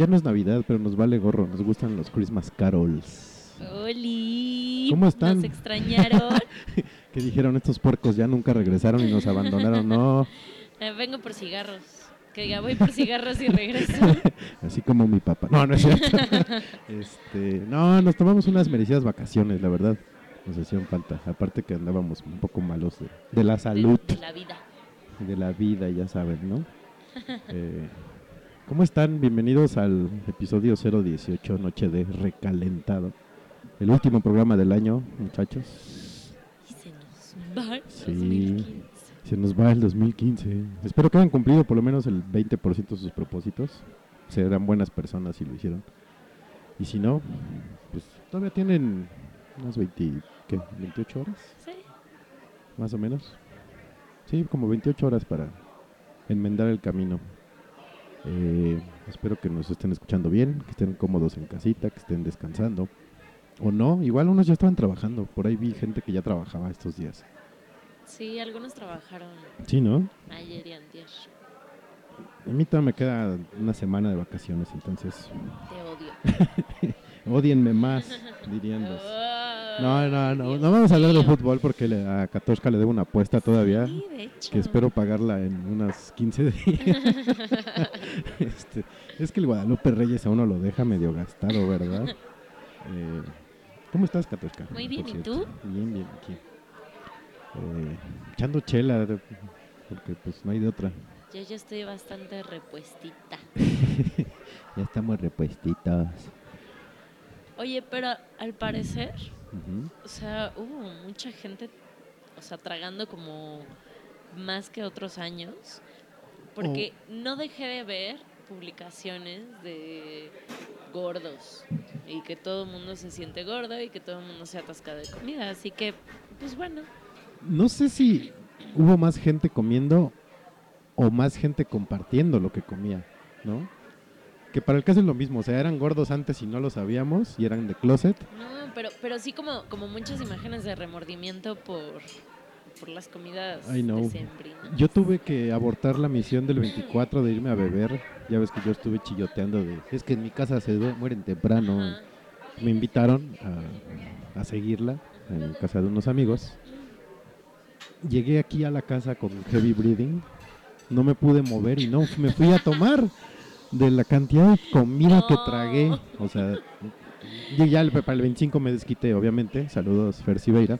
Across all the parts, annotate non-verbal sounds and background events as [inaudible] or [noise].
Ya no es Navidad, pero nos vale gorro. Nos gustan los Christmas carols. ¡Holi! ¿Cómo están? ¿Nos extrañaron? [laughs] Que dijeron estos puercos ya nunca regresaron y nos abandonaron. No, [laughs] Eh, vengo por cigarros. Que diga, voy por cigarros y regreso. [laughs] así como mi papá. No, no es cierto. este, no, nos tomamos unas merecidas vacaciones, la verdad. Nos hacían falta. Aparte que andábamos un poco malos de, de la salud, De la vida. de la vida, ya saben, ¿no? Eh, ¿Cómo están? Bienvenidos al episodio 018, Noche de Recalentado. El último programa del año, muchachos. Y se nos va el Sí. 2015. Se nos va el 2015. Espero que hayan cumplido por lo menos el 20% de sus propósitos. Serán buenas personas si lo hicieron. Y si no, pues todavía tienen unas 20, ¿qué? 28 horas, Sí. más o menos. Sí, como 28 horas para enmendar el camino. Eh, espero que nos estén escuchando bien, que estén cómodos en casita, que estén descansando. O no, igual unos ya estaban trabajando. Por ahí vi gente que ya trabajaba estos días. Sí, algunos trabajaron Sí, ¿no? ayer y antier. A mí todavía me queda una semana de vacaciones, entonces Te odio. [laughs] odienme más, dirían los... Oh. No, no, no, no vamos a hablar de fútbol porque le- a Katoshka le debo una apuesta todavía. Sí, de hecho. que espero pagarla en unas 15 días. [laughs] Este, es que el Guadalupe Reyes a uno lo deja medio gastado, ¿verdad? Eh, ¿Cómo estás, Katoshka? Muy bien, ¿y tú? Bien, bien, aquí. Eh, echando chela, porque pues no hay de otra. Yo ya estoy bastante repuestita. [laughs] Ya estamos repuestitos. Oye, pero al parecer, o sea, hubo mucha gente, o sea, tragando como más que otros años, porque no dejé de ver publicaciones de gordos y que todo el mundo se siente gordo y que todo el mundo se atasca de comida, así que, pues bueno, No sé si hubo más gente comiendo o más gente compartiendo lo que comía, ¿no? Que para el caso es lo mismo, o sea, eran gordos antes y no lo sabíamos y eran de closet. no, pero, pero sí como, como muchas imágenes de remordimiento por, por las comidas. Yo tuve que abortar la misión del 24 de irme a beber. Ya ves que yo estuve chilloteando de, es que en mi casa se mueren temprano. Ajá. Me invitaron a, a seguirla en casa de unos amigos. Llegué aquí a la casa con heavy breathing. No me pude mover y no, me fui a tomar de la cantidad de comida que tragué. O sea, yo ya para el 25 me desquité, obviamente. Saludos, Fer Siveira.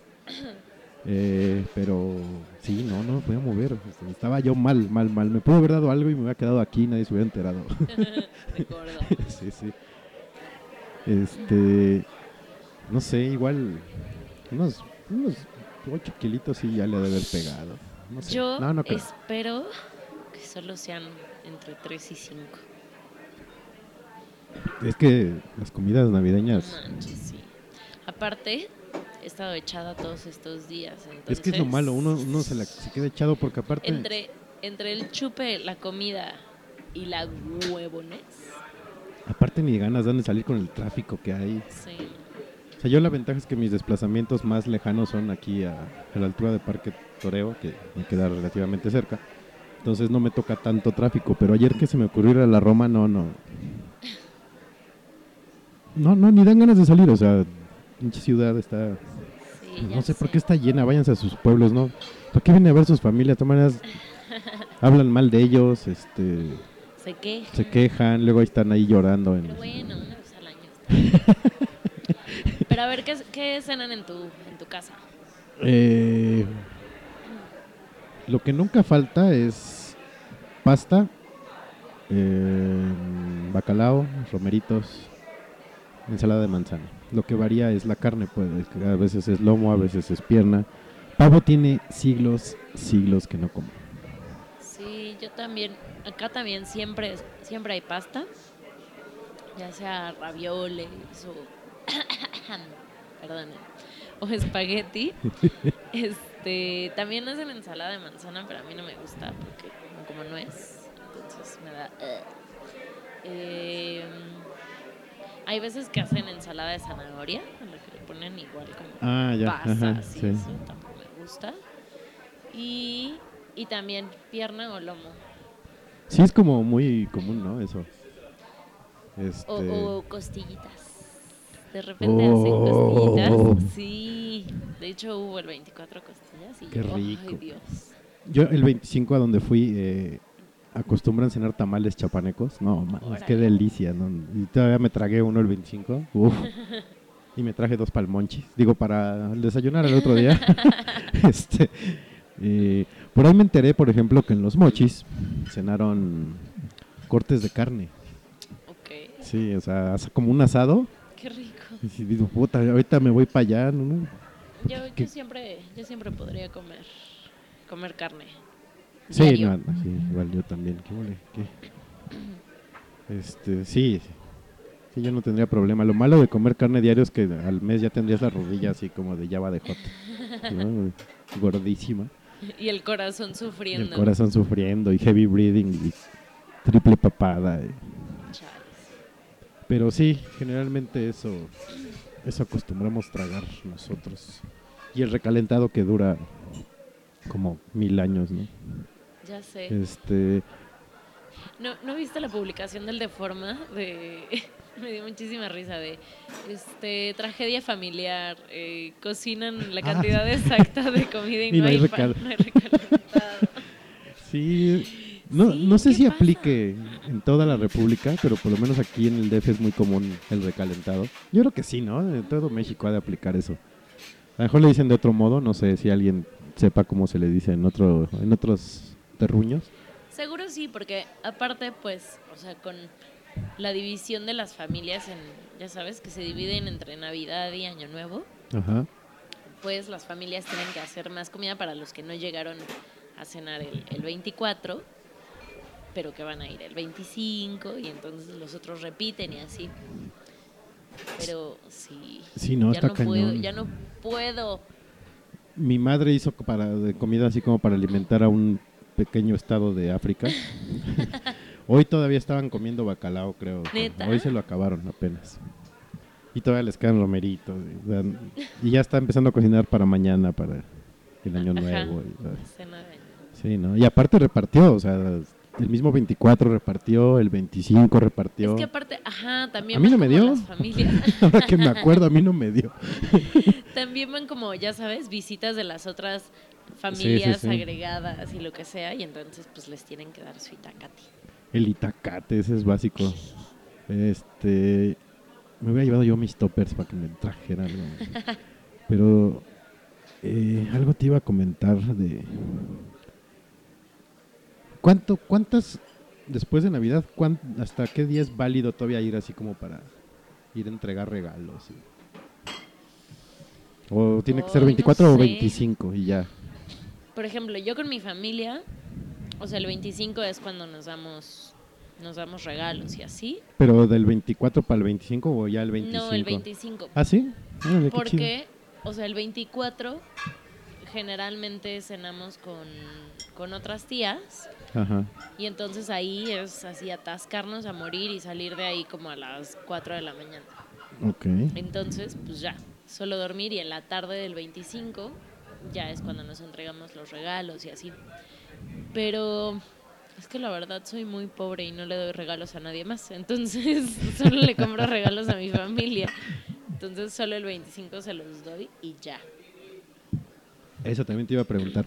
Eh, pero sí, no, no me podía mover. Este, Estaba yo mal, mal, mal. Me pudo haber dado algo y me hubiera quedado aquí y nadie se hubiera enterado. [laughs] [laughs] de gordo. sí, sí. Este, no sé, igual unos, unos 8 kilitos sí ya le ha de haber pegado. No sé. Yo no, no creo. espero que solo sean entre 3 y 5. Es que las comidas navideñas, Manches, sí. Aparte, he estado echada todos estos días. Entonces, es que es lo malo, uno, uno se, la, se queda echado porque aparte... Entre, entre el chupe, la comida y la huevones. Aparte ni ganas dan de salir con el tráfico que hay. Sí. O sea, yo la ventaja es que mis desplazamientos más lejanos son aquí a, a la altura de Parque Toreo, que me queda relativamente cerca. Entonces no me toca tanto tráfico, pero ayer que se me ocurrió ir a la Roma, no, no. No, no, ni dan ganas de salir, o sea, pinche ciudad está... sí, ya no sé por qué está llena, váyanse a sus pueblos, ¿no? ¿Por qué vienen a ver sus familias? De [laughs] hablan mal de ellos, este, Se queja. se quejan, luego ahí están ahí llorando. En, Pero bueno, una vez al año. [laughs] Pero a ver, ¿qué, qué cenan en tu, en tu casa? Eh, lo que nunca falta es pasta, eh, bacalao, romeritos, ensalada de manzana. Lo que varía es la carne, pues a veces es lomo, a veces es pierna. Pavo tiene siglos, siglos que no como. Sí, yo también. Acá también siempre, siempre hay pasta. Ya sea ravioles o. [coughs] Perdón. O espagueti. [laughs] Este, también hacen ensalada de manzana, pero a mí no me gusta porque no como no es. Entonces me da. Eh, hay veces que hacen ensalada de zanahoria, en la que le ponen igual como Ah, ya, pasas ajá, sí. eso tampoco me gusta. Y, y también pierna o lomo. Sí, es como muy común, ¿no? Eso. Este, O, o costillitas. De repente hacen Oh. costillitas. Sí. De hecho hubo el 24 costillas y Qué yo, rico. Ay, Dios. Yo el 25 a donde fui eh, acostumbran cenar tamales chapanecos. No, man, qué delicia. ¿no? Y todavía me tragué uno el 25. Uf. [laughs] Y me traje dos palmonchis. Digo, para desayunar el otro día. [laughs] este, eh, por ahí me enteré, por ejemplo, que en los mochis cenaron cortes de carne. Ok. Sí, o sea, como un asado. Qué rico. Y digo, puta, ahorita me voy para allá. ¿no? Yo, yo siempre, yo siempre podría comer comer carne. Sí, no, sí, igual yo también. ¿Qué huele? ¿Qué? Este, sí, sí. Sí, yo no tendría problema. Lo malo de comer carne diario es que al mes ya tendrías la rodilla así como de llava de jota. ¿no? Gordísima. Y el corazón Y sufriendo. el corazón sufriendo y heavy breathing y triple papada. y-. Pero sí, generalmente eso, eso acostumbramos tragar nosotros. Y el recalentado que dura como mil años, ¿no? Ya sé. Este, ¿No, ¿No viste la publicación del Deforma? De... [laughs] Me dio muchísima risa de este tragedia familiar, eh, cocinan la Ah. cantidad exacta de comida y, [laughs] Y no, no hay hay, no sí, no, Sí, no sé ¿qué si pasa? aplique en toda la República, pero por lo menos aquí en el DF es muy común el recalentado. Yo creo que sí, ¿no? En todo México ha de aplicar eso. A lo mejor le dicen de otro modo, no sé si alguien sepa cómo se le dice en, otro, en otros terruños. Seguro sí, porque aparte, pues, o sea, con la división de las familias, en, ya sabes, que se dividen entre Navidad y Año Nuevo, Ajá. pues las familias tienen que hacer más comida para los que no llegaron a cenar el, el 24, pero que van a ir el 25 y entonces los otros repiten y así. Pero sí, Sí, no, ya está no puedo, ya no puedo. Mi madre hizo para de comida así como para alimentar a un pequeño estado de África. [laughs] Hoy todavía estaban comiendo bacalao, creo. ¿Neta? Hoy se lo acabaron apenas. Y todavía les quedan romeritos. Y, o sea, y ya está empezando a cocinar para mañana, para el año Ajá. nuevo. y, sí, ¿no? Y aparte repartió, o sea, el mismo 24 repartió, el 25 repartió. Es que aparte, ajá, también A mí no me dio. [laughs] Ahora que me acuerdo, a mí no me dio. También van como, ya sabes, visitas de las otras familias sí. agregadas y lo que sea, y entonces pues les tienen que dar su itacati. El itacate, ese es básico. Este. Me hubiera llevado yo mis toppers para que me trajeran algo. [laughs] Pero. eh, algo te iba a comentar de. ¿Cuánto, ¿Cuántas. Después de Navidad, cuán- ¿hasta qué día es válido todavía ir así como para ir a entregar regalos? y- ¿O tiene que ser Ay, no 24 o sé. 25 y ya? Por ejemplo, yo con mi familia, o sea, el 25 es cuando nos damos nos damos regalos y así. ¿Pero del 24 para el 25 o ya el 25? No, el 25. ¿Ah, sí? Chido. Porque, o sea, el 24 generalmente cenamos con, con otras tías Ajá. y entonces ahí es así atascarnos a morir y salir de ahí como a las 4 de la mañana. Ok. Entonces, pues ya, solo dormir y en la tarde del 25 ya es cuando nos entregamos los regalos y así. Pero es que la verdad soy muy pobre y no le doy regalos a nadie más. Entonces, [laughs] solo le compro regalos a mi familia. Entonces, solo el 25 se los doy y ya. Eso también te iba a preguntar.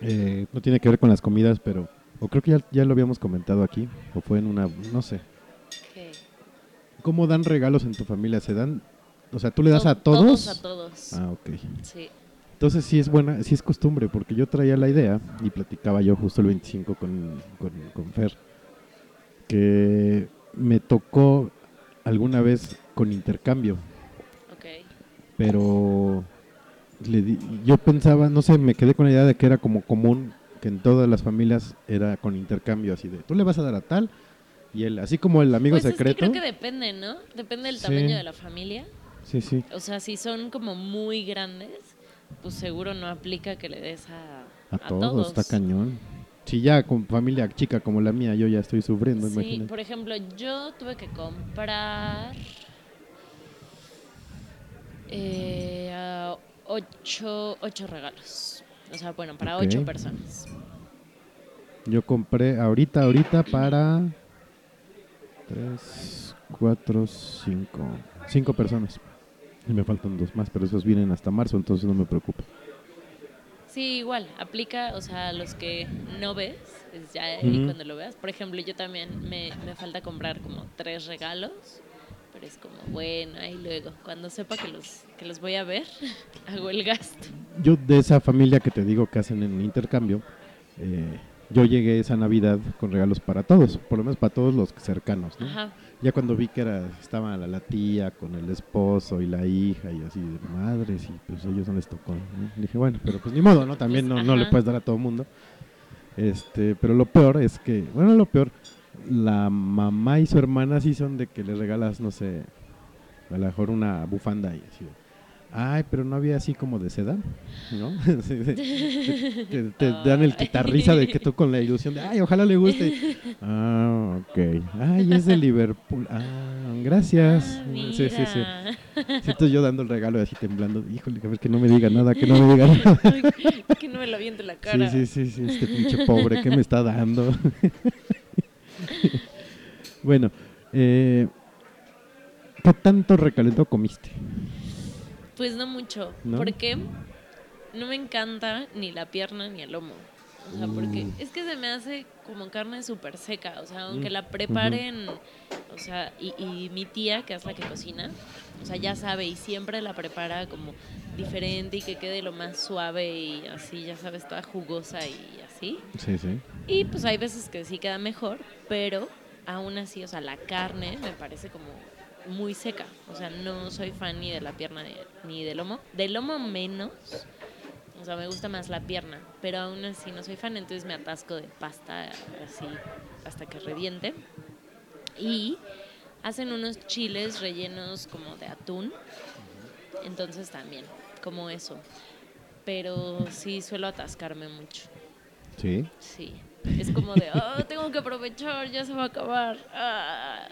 Eh, no tiene que ver con las comidas, pero... O creo que ya, ya lo habíamos comentado aquí. O fue en una... No sé. Que ¿Cómo dan regalos en tu familia? ¿Se dan... O sea, ¿tú le das to- a todos? a todos. Ah, ok. Sí. Entonces sí es buena, sí es costumbre, porque yo traía la idea y platicaba yo justo el 25 con, con, con Fer, que me tocó alguna vez con intercambio, Ok. pero le di- yo pensaba, no sé, me quedé con la idea de que era como común que en todas las familias era con intercambio, así de, tú le vas a dar a tal y él, así como el amigo Pues es que secreto. creo que depende, ¿no? Depende del Sí. tamaño de la familia. Sí, sí. O sea, si son como muy grandes, pues seguro no aplica que le des a, A, a todos, está cañón. Si ya con familia chica como la mía, yo ya estoy sufriendo, Sí, imagínate. por ejemplo, yo tuve que comprar eh, ocho, ocho regalos. O sea, bueno, para ocho personas. Yo compré ahorita, ahorita para tres, cuatro, cinco, cinco personas. Y me faltan dos más, pero esos vienen hasta marzo, entonces no me preocupa. Sí, igual, aplica, o sea, los que no ves, es ya ahí Ujú. cuando lo veas. Por ejemplo, yo también me, me falta comprar como tres regalos, pero es como, bueno, ahí luego, cuando sepa que los, que los voy a ver, [laughs] hago el gasto. Yo de esa familia que te digo que hacen en intercambio, eh, yo llegué esa Navidad con regalos para todos, por lo menos para todos los cercanos, ¿no? Ajá. Ya cuando vi que era, estaba la, la tía con el esposo y la hija y así, de madres, y pues a ellos no les tocó. ¿no? Dije, bueno, pero pues ni modo, ¿no? También no, no le puedes dar a todo el mundo. Este, pero lo peor es que, bueno, lo peor, la mamá y su hermana sí son de que le regalas, no sé, a lo mejor una bufanda y así. de, Ay, pero no había así como de seda, ¿no? [laughs] Sí, [laughs] te, dan el quitarrisa de que tú con la ilusión de, ay, ojalá le guste. Ah, ok. Ay, es de Liverpool. Ah, gracias. Ah, sí, sí, sí. Siento yo dando el regalo y así temblando. Híjole, a ver que no me diga nada, que no me diga nada. [laughs] que no me lo aviente la Sí, cara. sí, sí, sí, este pinche pobre, ¿qué me está dando? bueno, eh, ¿qué tanto recalentado comiste? Pues no mucho, ¿No? porque no me encanta ni la pierna ni el lomo. O sea, porque Mm. es que se me hace como carne súper seca. O sea, aunque Mm, la preparen, o sea, y, y mi tía, que es la que cocina, o sea, ya sabe y siempre la prepara como diferente y que quede lo más suave y así, ya sabes, toda jugosa y así. Sí, sí. Y pues hay veces que sí queda mejor, pero aún así, o sea, la carne me parece como muy seca. O sea, no soy fan ni de la pierna ni- del lomo. Del lomo menos. O sea, me gusta más la pierna, pero aún así no soy fan, entonces me atasco de pasta así hasta que reviente. Y hacen unos chiles rellenos como de atún. Entonces también, como eso. Pero sí suelo atascarme mucho. Sí. Sí. Es como de, oh, tengo que aprovechar, ya se va a acabar. Ah.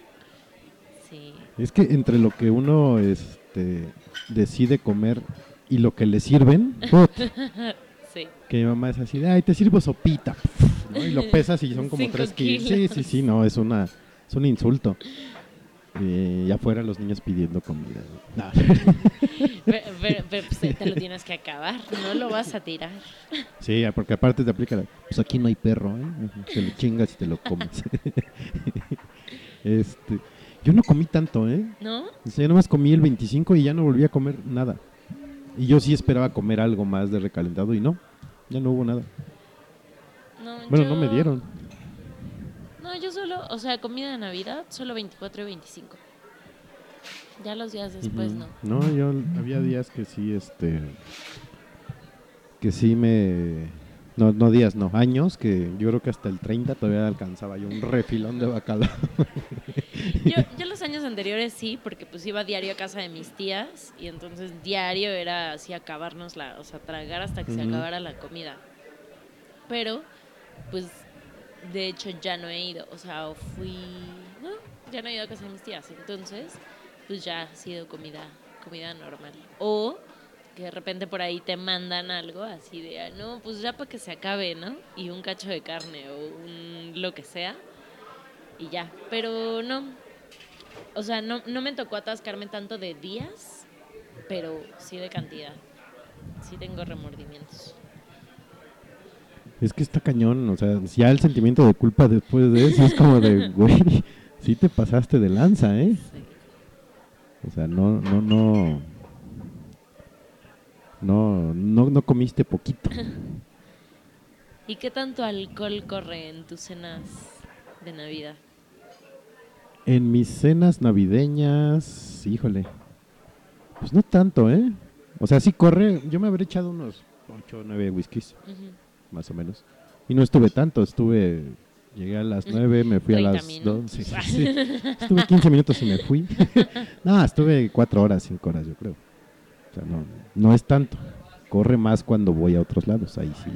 Sí. Es que entre lo que uno este, decide comer y lo que le sirven, [laughs] Sí. que mi mamá es así de, ay, te sirvo sopita. ¿no? Y lo pesas y son como Cinco tres kilos. Sí, kilos. sí, sí, no, es, una, es un insulto. Eh, y afuera los niños pidiendo comida. ¿no? No. Pero, pero- pero, pues, te lo tienes que acabar, no lo vas a tirar. Sí, porque aparte te aplica la, pues aquí no hay perro, ¿eh? Te lo chingas y te lo comes. [laughs] este, yo no comí tanto, ¿eh? ¿No? O sea, yo nomás comí el 25 y ya no volví a comer nada. Y yo sí esperaba comer algo más de recalentado y no, ya no hubo nada. No, Bueno, yo- no me dieron. No, yo solo, o sea, comida de Navidad, solo 24 y 25. Ya los días después no. No, yo había días que sí, este, que sí me, no, no días, no, años, que yo creo que hasta el 30 todavía alcanzaba yo un refilón de bacalao. [laughs] Yo, yo los años anteriores sí, porque pues iba diario a casa de mis tías y entonces diario era así acabarnos la, o sea, tragar hasta que se acabara la comida. Pero, pues, de hecho ya no he ido, o sea, o fui, no, ya no he ido a casa de mis tías, entonces, pues ya ha sido comida, comida normal. O que de repente por ahí te mandan algo así de, "Ah, no, pues ya para que se acabe, ¿no? Y un cacho de carne o un lo que sea y ya. Pero no, o sea, no, no me tocó atascarme tanto de días, pero sí de cantidad. Sí tengo remordimientos. Es que está cañón, o sea, ya el sentimiento de culpa después de eso es como de, [laughs] güey, sí te pasaste de lanza, ¿eh? Sí. O sea, no, no, no, no, no, no comiste poquito. [laughs] ¿Y qué tanto alcohol corre en tus cenas de Navidad? En mis cenas navideñas, híjole, pues no tanto, ¿eh? O sea, sí corre, yo me habré echado unos 8 o 9 whiskies, más o menos. Y no estuve tanto, estuve, llegué a las 9, me fui a 30 las 2, minutos. sí, [laughs] sí, sí. Estuve 15 minutos y me fui. [laughs] no, estuve 4 horas, 5 horas, yo creo. O sea, no, no es tanto. Corre más cuando voy a otros lados, ahí sí.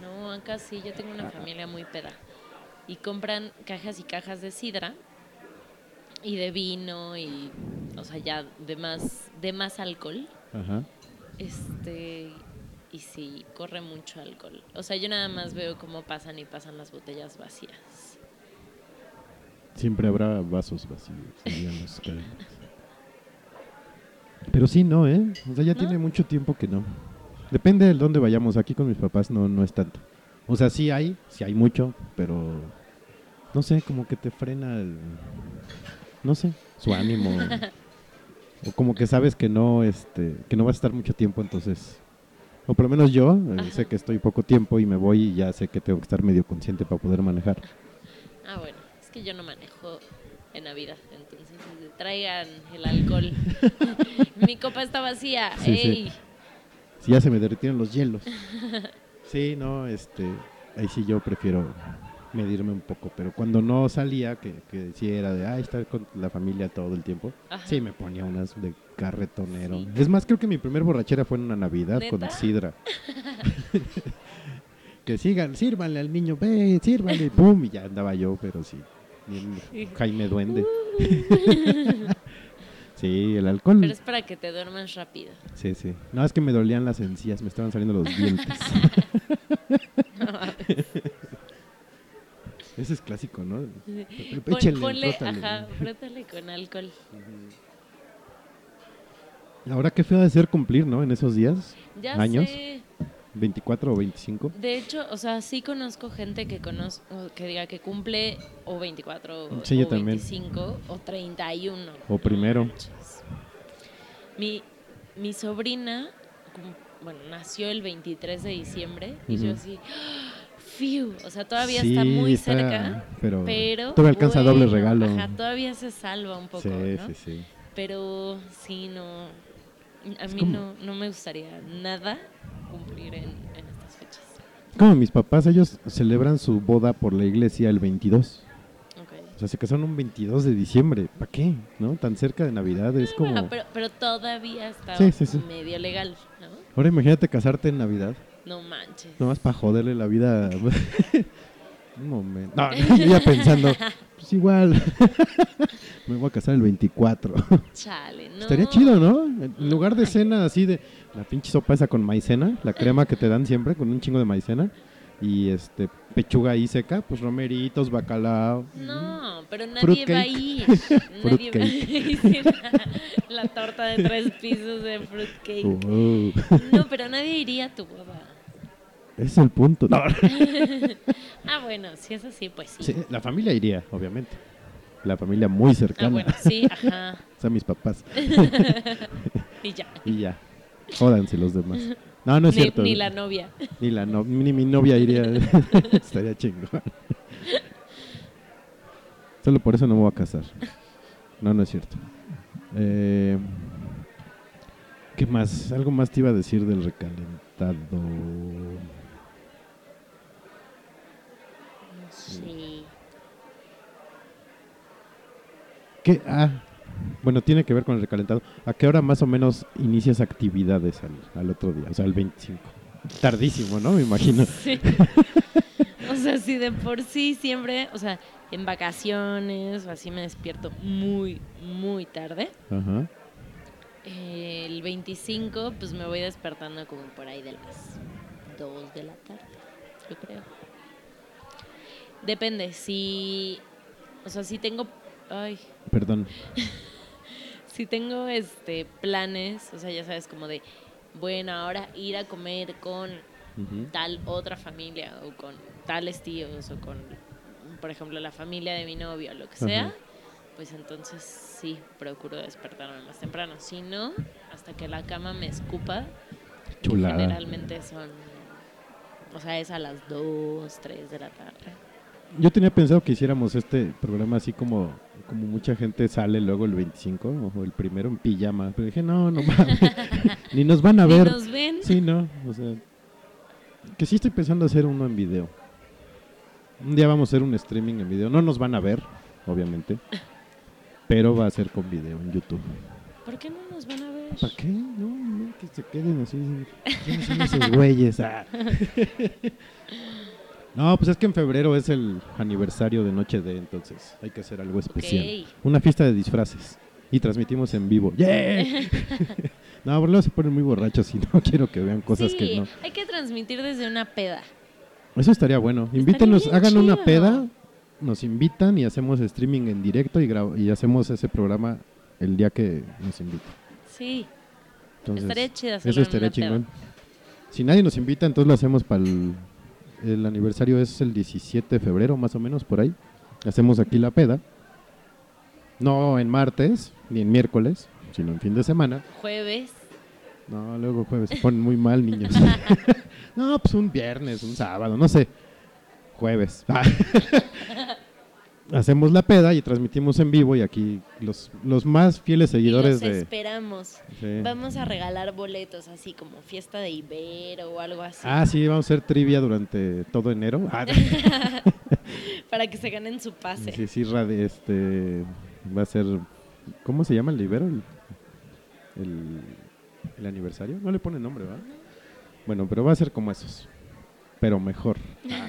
No, acá sí, yo tengo una familia muy peda. Y compran cajas y cajas de sidra y de vino y, o sea, ya de más, de más alcohol. Ajá. Este, y sí, corre mucho alcohol. O sea, yo nada más veo cómo pasan y pasan las botellas vacías. Siempre habrá vasos vacíos. [laughs] Pero sí, no, ¿eh? O sea, ya ¿No? tiene mucho tiempo que no. Depende de dónde vayamos. Aquí con mis papás no, no es tanto. O sea, sí hay, sí hay mucho, pero no sé, como que te frena el, no sé, su ánimo. [laughs] o como que sabes que no, este, que no vas a estar mucho tiempo, entonces O por lo menos yo eh, sé que estoy poco tiempo y me voy y ya sé que tengo que estar medio consciente para poder manejar. Ah, bueno, es que yo no manejo en Navidad, traigan el alcohol. [laughs] Mi copa está vacía. Sí, sí. Ya se me derritieron los hielos. [laughs] Sí, no, este, ahí sí yo prefiero medirme un poco, pero cuando no salía, que, que sí era de, ah, estar con la familia todo el tiempo, Ajá. sí me ponía unas de carretonero. Sí. Es más, creo que mi primer borrachera fue en una Navidad con sidra. [laughs] que sigan, sírvanle al niño, ve, sírvanle, pum, y ya andaba yo, pero sí, Jaime Duende. [laughs] sí, el alcohol. Pero es para que te duermas rápido. Sí, sí. No, es que me dolían las encías, me estaban saliendo los dientes. [laughs] Ese es clásico, ¿no? Pon- Échenle, ponle, frótale. ajá, frótale con alcohol. Ahora qué feo de ser cumplir, ¿no? En esos días, Ya ¿Años? sé. 24 o 25. De hecho, o sea, sí conozco gente que conozco, que diga que cumple o 24 o, Sí, yo o también. 25 o 31. O primero. Mi, mi sobrina, bueno, nació el 23 de diciembre y yo Ujú. así, ¡ah! ¡fiu! O sea, todavía Sí, está muy está- cerca, pero pero... todavía alcanza doble bueno, regalo. Ajá, todavía se salva un poco, sí, ¿no? sí, sí. Pero sí, no... A mí no, no me gustaría nada cumplir en, en estas fechas. Como mis papás, ellos celebran su boda por la iglesia el 22. Ok. O sea, se casaron un 22 de diciembre. ¿Para qué? ¿No? Tan cerca de Navidad es como... Bueno, pero, pero todavía está Sí, sí, sí. medio legal, ¿no? Ahora imagínate casarte en Navidad. No manches. Nomás para joderle la vida. [laughs] [laughs] Un momento. No, ya pensando, [laughs] igual. [laughs] Me voy a casar el 24. [laughs] Chale, no. Estaría chido, ¿no? En lugar de cena así de la pinche sopa esa con maicena, la crema que te dan siempre con un chingo de maicena y este pechuga ahí seca, pues romeritos, bacalao. No, pero nadie Fruitcake. va a ir. [laughs] nadie va a ir. La, la torta de tres pisos de fruitcake. Uh, No, pero nadie iría a tu boda. Ese es el punto. No. [laughs] Ah, bueno, si es así, pues sí. Sí, la familia iría, obviamente. La familia muy cercana. Ah, bueno, sí, ajá. [laughs] O sea, mis papás. [laughs] Y ya. Y ya. Jódanse los demás. No, no es Ni, cierto. ni la novia. Ni, la no- ni mi novia iría. Estaría chingón. Solo por eso no me voy a casar. No, no es cierto. Eh, ¿Qué más? Algo más te iba a decir del recalentado. Sí. ¿Qué? Ah, bueno, tiene que ver con el recalentado. ¿A qué hora más o menos inicias actividades al, al otro día? O sea, el 25. Tardísimo, ¿no? Me imagino. Sí. [laughs] O sea, si de por sí siempre, o sea, en vacaciones o así me despierto muy, muy tarde. Ajá. Eh, el 25, pues me voy despertando como por ahí de las 2 de la tarde, yo creo. Depende, si. O sea, si tengo. Ay, Perdón. [laughs] si tengo este planes, o sea, ya sabes, como de. Bueno, ahora ir a comer con tal otra familia o con tales tíos o con, por ejemplo, la familia de mi novio o lo que sea, pues entonces sí, procuro despertarme más temprano. Si no, hasta que la cama me escupa, Chulada. generalmente son, o sea, es a las 2, 3 de la tarde. Yo tenía pensado que hiciéramos este programa así como, como mucha gente sale luego el 25 o el primero en pijama. Pero dije, no, no mames. [laughs] Ni nos van a ¿Y ver. nos ven? Sí, no. O sea, que sí estoy pensando hacer uno en video. Un día vamos a hacer un streaming en video. No nos van a ver, obviamente. Pero va a ser con video en YouTube. ¿Por qué no nos van a ver? ¿Para qué? No, no, que se queden así. ¿Quiénes son esos güeyes? Ah. [laughs] No, pues es que en febrero es el aniversario de Noche de, entonces hay que hacer algo especial. Ok. Una fiesta de disfraces. Y transmitimos en vivo. ¡Yeah! [laughs] no, pero luego se ponen muy borrachos y [laughs] no quiero que vean cosas sí, que no. hay que transmitir desde una peda. Eso estaría bueno. Invítenos, hagan una peda, nos invitan y hacemos streaming en directo y, gra- y hacemos ese programa el día que nos inviten. Sí, Entonces, estaría chido Eso estaría peda. chingón. Si nadie nos invita, entonces lo hacemos para el, el aniversario, es el 17 de febrero, más o menos, por ahí. Hacemos aquí la peda. No en martes, ni en miércoles, sino en fin de semana. Jueves. No, luego jueves se ponen muy mal, niños. [laughs] no, pues un viernes, un sábado, no sé. Jueves. [laughs] Hacemos la peda y transmitimos en vivo y aquí los, los más fieles Y seguidores los de... esperamos. Sí. Vamos a regalar boletos así como fiesta de Ibero o algo así. Ah, sí, vamos a hacer trivia durante todo enero. Ah, [laughs] [laughs] Para que se ganen su pase. sí, sí, este, va a ser... ¿Cómo se llama el Ibero? El, el, el aniversario. No le pone nombre, ¿verdad? Bueno, pero va a ser como esos. Pero mejor. Ah.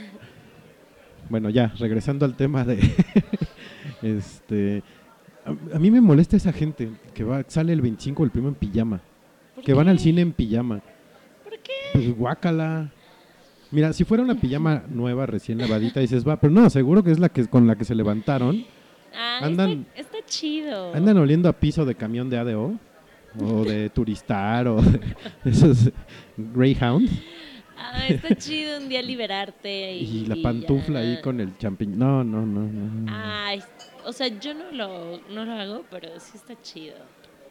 Bueno, ya, regresando al tema de... [laughs] este... A, a mí me molesta esa gente que va, sale el 25 el primo en pijama. ¿Por Que van al cine en pijama. ¿Por qué? Pues guácala. Mira, si fuera una pijama nueva, recién lavadita, dices, va, pero no, seguro que es la que con la que se levantaron. Ah, Andan- está, está chido. Andan oliendo a piso de camión de ADO, o de [laughs] Turistar, o de esos Greyhound, Ah, está chido un día liberarte. Y, y la pantufla ahí con el champiñón. No, no, no, no. Ay, o sea, yo no lo, no lo hago, pero sí está chido.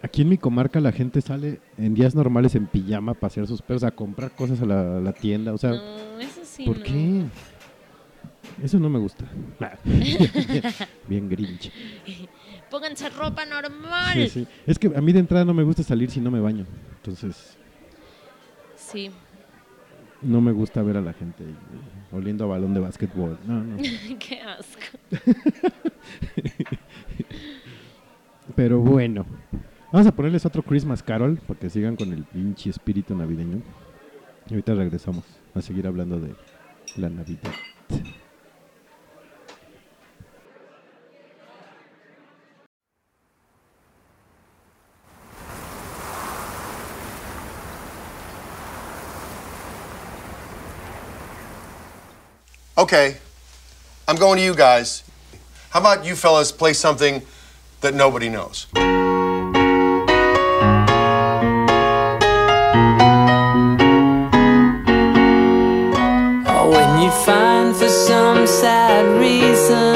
Aquí en mi comarca la gente sale en días normales en pijama a pasear sus perros, a comprar cosas a la, la tienda. O sea, no, eso sí ¿por no. qué? Eso no me gusta. [laughs] Bien grinch. Pónganse ropa normal. Sí, sí. Es que a mí de entrada no me gusta salir si no me baño. Entonces, Sí. No me gusta ver a la gente eh, oliendo a balón de básquetbol. No, no. [laughs] Qué asco. [laughs] Pero bueno. Vamos a ponerles otro Christmas Carol para que sigan con el pinche espíritu navideño. Y ahorita regresamos a seguir hablando de la Navidad. Okay, I'm going to you guys. How about you fellas play something that nobody knows? Oh, when you find for some sad reason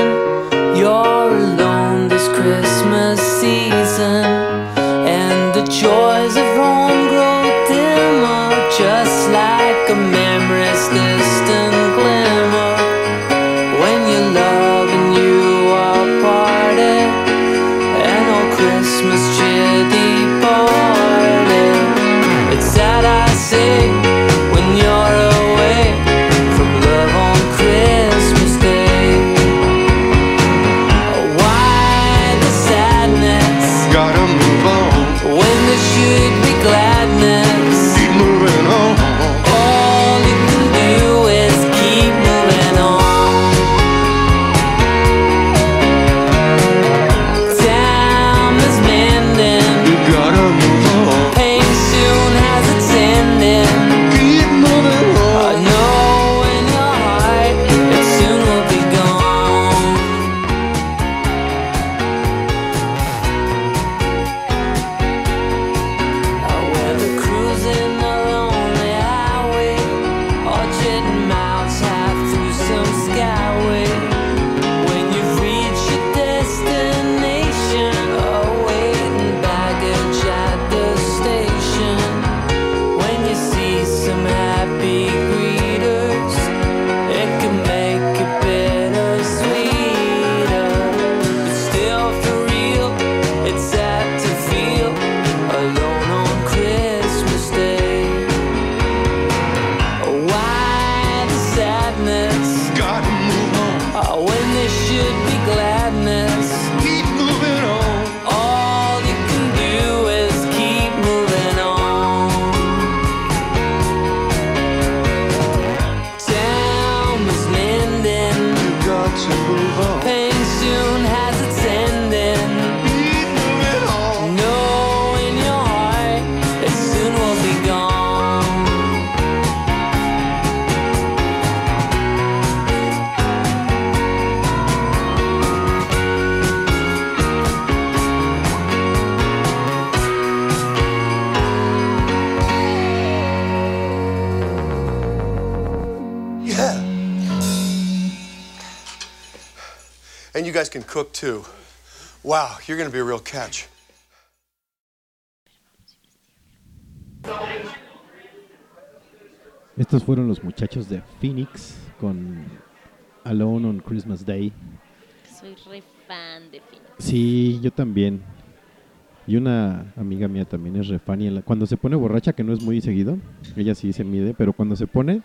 fueron los muchachos de Phoenix con Alone on Christmas Day. Soy re fan de Phoenix. Sí, yo también. Y una amiga mía también es re fan y cuando se pone borracha, que no es muy seguido, ella sí se mide, pero cuando se pone,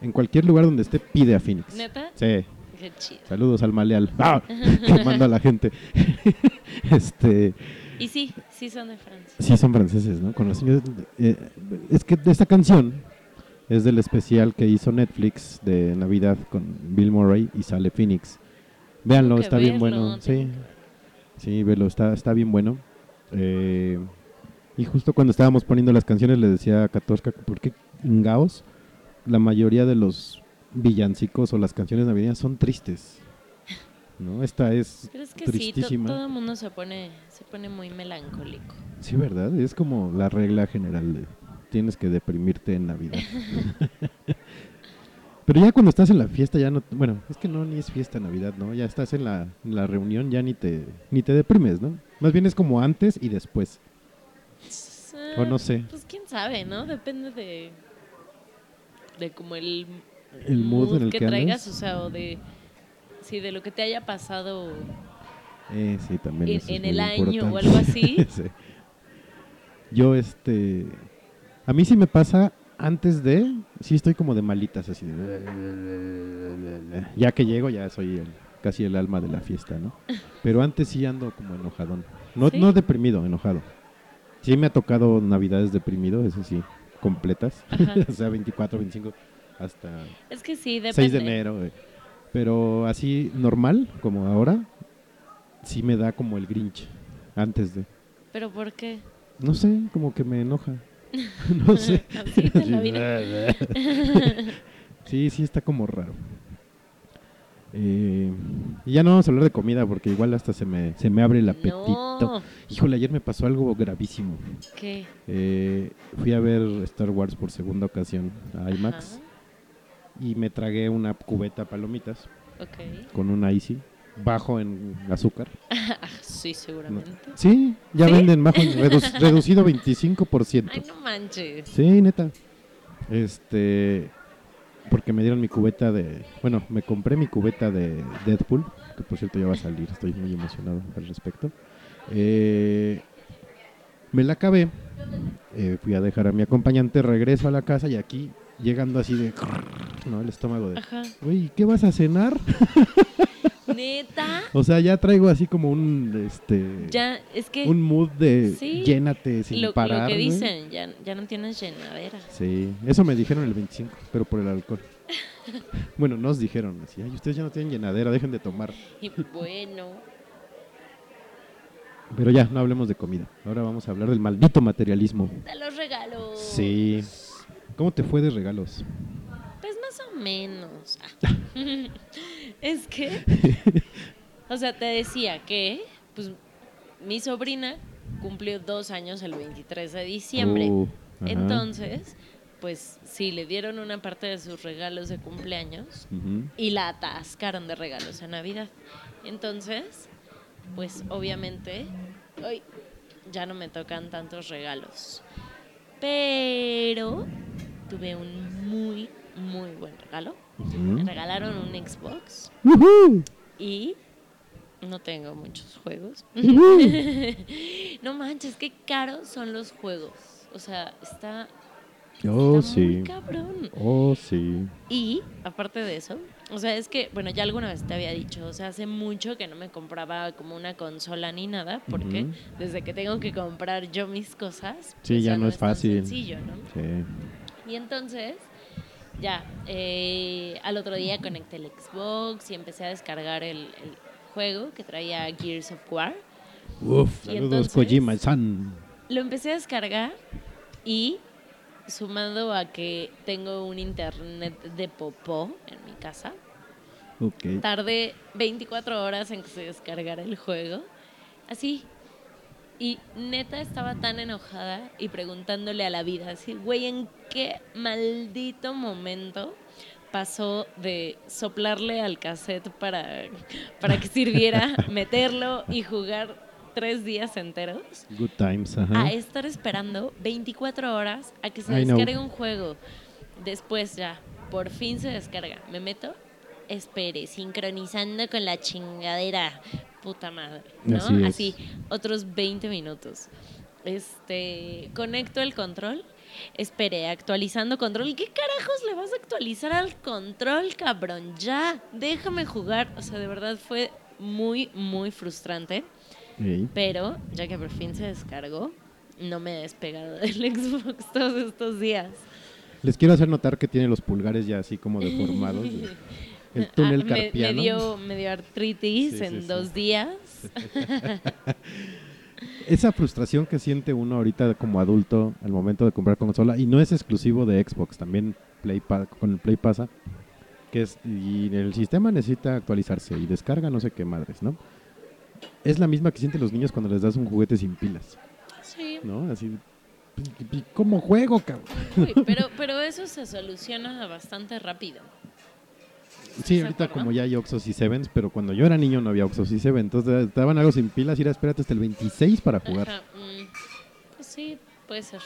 en cualquier lugar donde esté, pide a Phoenix. ¿Neta? Sí. Qué chido. Saludos al maleal. ¡Ah! que [laughs] manda a la gente. [laughs] este, Y sí, sí son de Francia. sí son franceses, ¿no? Con yo- eh, es que de esta canción es del especial que hizo Netflix de Navidad con Bill Murray y sale Phoenix. Véanlo, está bien bueno. Sí, sí, velo, está, está bien bueno. Eh, y justo cuando estábamos poniendo las canciones le decía a Katorska, ¿por qué Ngaos? La mayoría de los villancicos o las canciones navideñas son tristes. ¿No? Esta es Pero es que sí, to- tristísima. todo el mundo se pone, se pone muy melancólico. Sí, ¿verdad? Es como la regla general de tienes que deprimirte en Navidad. [laughs] Pero ya cuando estás en la fiesta ya no, bueno, es que no ni es fiesta Navidad, ¿no? Ya estás en la, en la reunión ya ni te ni te deprimes, ¿no? Más bien es como antes y después. O no sé. Pues quién sabe, ¿no? Depende de de como el El mood en el que, que traigas, o sea, o de sí, de lo que te haya pasado. Eh, sí, también. En- en el año o algo así. [laughs] Sí. Yo, este. A mí sí me pasa antes de. Sí, estoy como de malitas, así de. [laughs] Ya que llego, ya soy el- casi el alma de la fiesta, ¿no? Pero antes sí ando como enojadón. No, ¿Sí? no deprimido, enojado. Sí me ha tocado navidades deprimido, eso sí, completas. [laughs] O sea, 24, 25, hasta Es que sí, depende. 6 de enero. Pero así normal, como ahora, sí me da como el Grinch. Antes de. Pero ¿por qué? No sé, como que me enoja. [laughs] no sé. [laughs] Así te la vida. sí, sí, está como raro. Eh, y ya no vamos a hablar de comida porque igual hasta se me, se me abre el apetito. No. Híjole, ayer me pasó algo gravísimo. ¿Qué? Eh, fui a ver Star Wars por segunda ocasión a IMAX y me tragué una cubeta palomitas con una Easy bajo en azúcar. [laughs] Ah, sí, seguramente. Sí, ya ¿Sí? venden bajo, redu- [laughs] reducido 25%. Ay, no manches. Sí, neta. Este, porque me dieron mi cubeta de, bueno, me compré mi cubeta de Deadpool, que por cierto ya va a salir, estoy muy emocionado al respecto. Eh, me la acabé, eh, fui a dejar a mi acompañante, regreso a la casa y aquí llegando así de, no, el estómago de, Ajá. uy, ¿qué vas a cenar? [laughs] Neta. O sea, ya traigo así como un, este, Ya, es que un mood de Sí. llénate sin lo, lo parar. que güey. dicen, ya, ya no tienes llenadera. Sí, eso me dijeron el 25, pero por el alcohol. [laughs] bueno, nos dijeron así, ay, ustedes ya no tienen llenadera, dejen de tomar. Y bueno, Pero ya, no hablemos de comida. Ahora vamos a hablar del maldito materialismo. de los regalos. Sí. ¿Cómo te fue de regalos? Pues más o menos. [laughs] Es que, [laughs] o sea, te decía que, pues, mi sobrina cumplió dos años el 23 de diciembre. Uh. Entonces, pues, sí, le dieron una parte de sus regalos de cumpleaños y la atascaron de regalos en Navidad. Entonces, pues obviamente, hoy ya no me tocan tantos regalos. Pero tuve un muy, muy buen regalo. Me regalaron un Xbox y no tengo muchos juegos. [laughs] No manches, qué caros son los juegos. O sea, está, Oh, está muy sí. cabrón. Oh, sí. Y aparte de eso, o sea, es que, bueno, ya alguna vez te había dicho, o sea, hace mucho que no me compraba como una consola ni nada, porque desde que tengo que comprar yo mis cosas, Sí, pues ya no es fácil. sencillo, ¿no? Sí. Y entonces, ya, eh, al otro día conecté el Xbox y empecé a descargar el, el juego que traía Gears of War. Uf, Y saludos entonces- Kojima-san. Lo empecé a descargar y sumando a que tengo un internet de popó en mi casa. Tardé 24 horas en que se descargara el juego. Así. Y neta estaba tan enojada y preguntándole a la vida, así, güey, ¿en qué maldito momento pasó de soplarle al cassette para, para que sirviera, [laughs] meterlo y jugar tres días enteros? Good times, ajá. a estar esperando 24 horas a que se I know. descargue un juego. Después ya, por fin se descarga. Me meto, espere, sincronizando con la chingadera. Puta madre, ¿no? Así es. otros 20 minutos. Este, conecto el control. Espere, actualizando control. ¿Qué carajos le vas a actualizar al control, cabrón? Ya, déjame jugar. O sea, de verdad fue muy, muy frustrante. Pero, ya que por fin se descargó, no me he despegado [laughs] del Xbox todos estos días. Les quiero hacer notar que tiene los pulgares ya así como deformados. [laughs] el túnel Ah, me, me carpiano. dio, me dio artritis Sí, en sí. dos días. [laughs] Esa frustración que siente uno ahorita como adulto al momento de comprar consola, y no es exclusivo de Xbox, también Play con el Play pasa, que es, y el sistema necesita actualizarse y descarga no sé qué madres, ¿no? Es la misma que sienten los niños cuando les das un juguete sin pilas, Sí, ¿no? Así, ¿y ¿cómo juego, cabrón? uy, pero, [laughs] pero eso se soluciona bastante rápido. Sí, ¿Se ahorita como ya hay Oxos y Sevens, pero cuando yo era niño no había Oxos y Sevens, entonces te daban algo sin pilas y era espérate hasta el 26 para jugar. Ajá, mm, pues sí, puede ser.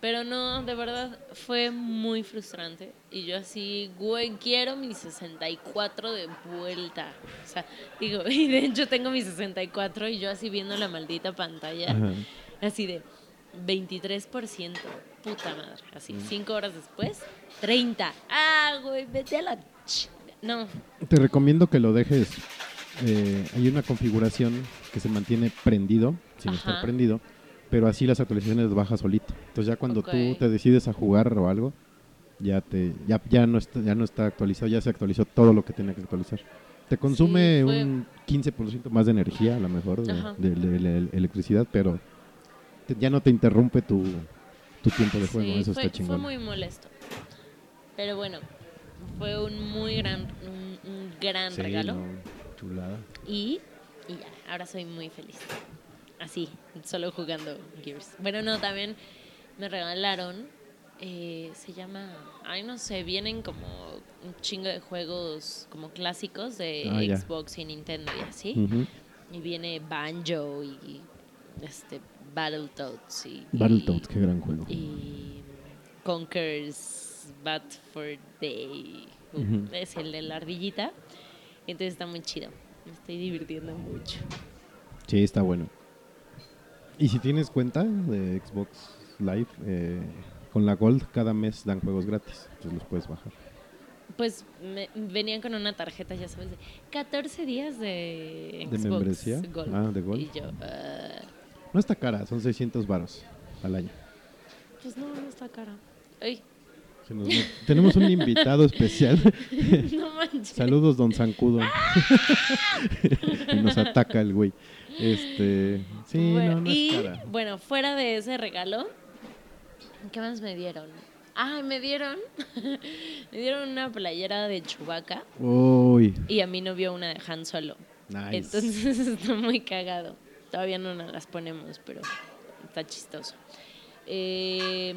Pero no, de verdad, fue muy frustrante. Y yo así, güey, quiero mi 64 de vuelta. O sea, digo, [laughs] y de hecho tengo mi 64 y yo así viendo la maldita pantalla. Ajá. Así de 23%. Puta madre. Así, Mm. cinco horas después, 30. Ah, güey, vete a la... ch- No, Te recomiendo que lo dejes. eh, hay una configuración que se mantiene prendido, sin estar prendido, pero así las actualizaciones baja solito. Entonces ya cuando tú te decides a jugar o algo, ya te ya, ya no está ya no está actualizado, ya se actualizó todo lo que tenía que actualizar. Te consume fue- un 15% más de energía, a lo mejor, de, de- de- de- de electricidad, pero te- ya no te interrumpe tu, tu tiempo de juego. Sí, Eso fue, está chingón. fue muy molesto. Pero bueno, fue un muy gran, un, un gran Sí, regalo. no, chulada. Y, y ya, ahora soy muy feliz. Así, solo jugando Gears. Bueno, no, también me regalaron, eh, se llama, ay no sé, vienen como un chingo de juegos como clásicos de Ah. Xbox y Nintendo y así. Y viene Banjo y este Battletoads y... Battletoads, y- qué gran juego. y Conker's Bad for Day. Uh. Es el de la ardillita. Entonces está muy chido. Me estoy divirtiendo mucho. Sí, está bueno. Y si tienes cuenta de Xbox Live, eh, con la Gold cada mes dan juegos gratis. Entonces los puedes bajar. Pues me- venían con una tarjeta, ya sabes, de 14 días de ¿De Xbox membresía? Gold. Ah, de Gold. Y yo, ah, No está cara, son 600 varos al año. pues no, no está cara. Ay, nos- tenemos un invitado especial. [laughs] no manches. Saludos, don Zancudo. [laughs] y nos ataca el güey. Este, sí, bueno, no, no y es cara. bueno, fuera de ese regalo, ¿qué más me dieron? Ah, me dieron, [laughs] me dieron una playera de Chewbacca Uy, y a mi novio una de Han Solo. nice. Entonces está muy cagado. Todavía no nos las ponemos, pero está chistoso. Eh,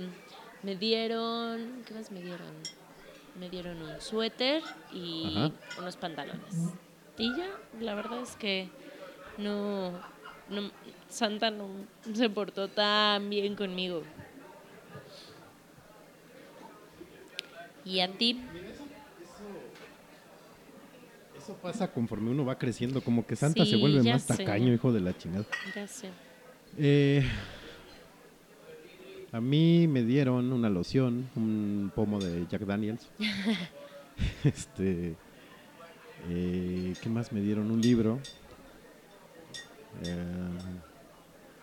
me dieron, ¿qué más me dieron? Me dieron un suéter y Ajá. unos pantalones. Y ya, la verdad es que no, no- Santa no se portó tan bien conmigo. ¿Y a ti? Eso pasa conforme uno va creciendo, como que Santa se vuelve más sé. tacaño, hijo de la chingada. Ya sé. Eh, a mí me dieron una loción, un pomo de Jack Daniels. [laughs] este, eh, ¿qué más me dieron? Un libro, eh,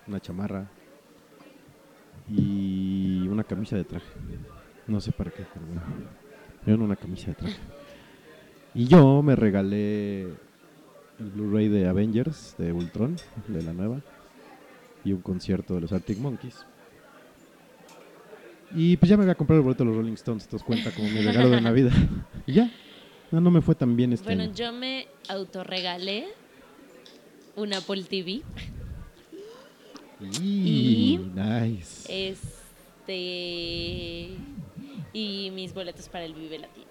una chamarra y una camisa de traje. No sé para qué, pero bueno. Me dieron una camisa de traje. Y yo me regalé el Blu-ray de Avengers, de Ultron, de la nueva y un concierto de los Arctic Monkeys. Y pues ya me había comprado el boleto de los Rolling Stones, entonces cuenta como mi regalo de Navidad. [laughs] y ya, no, no me fue tan bien este Bueno, año. yo me autorregalé un Apple TV. Y... y- Nice. Este. Y mis boletos para el Vive Latino.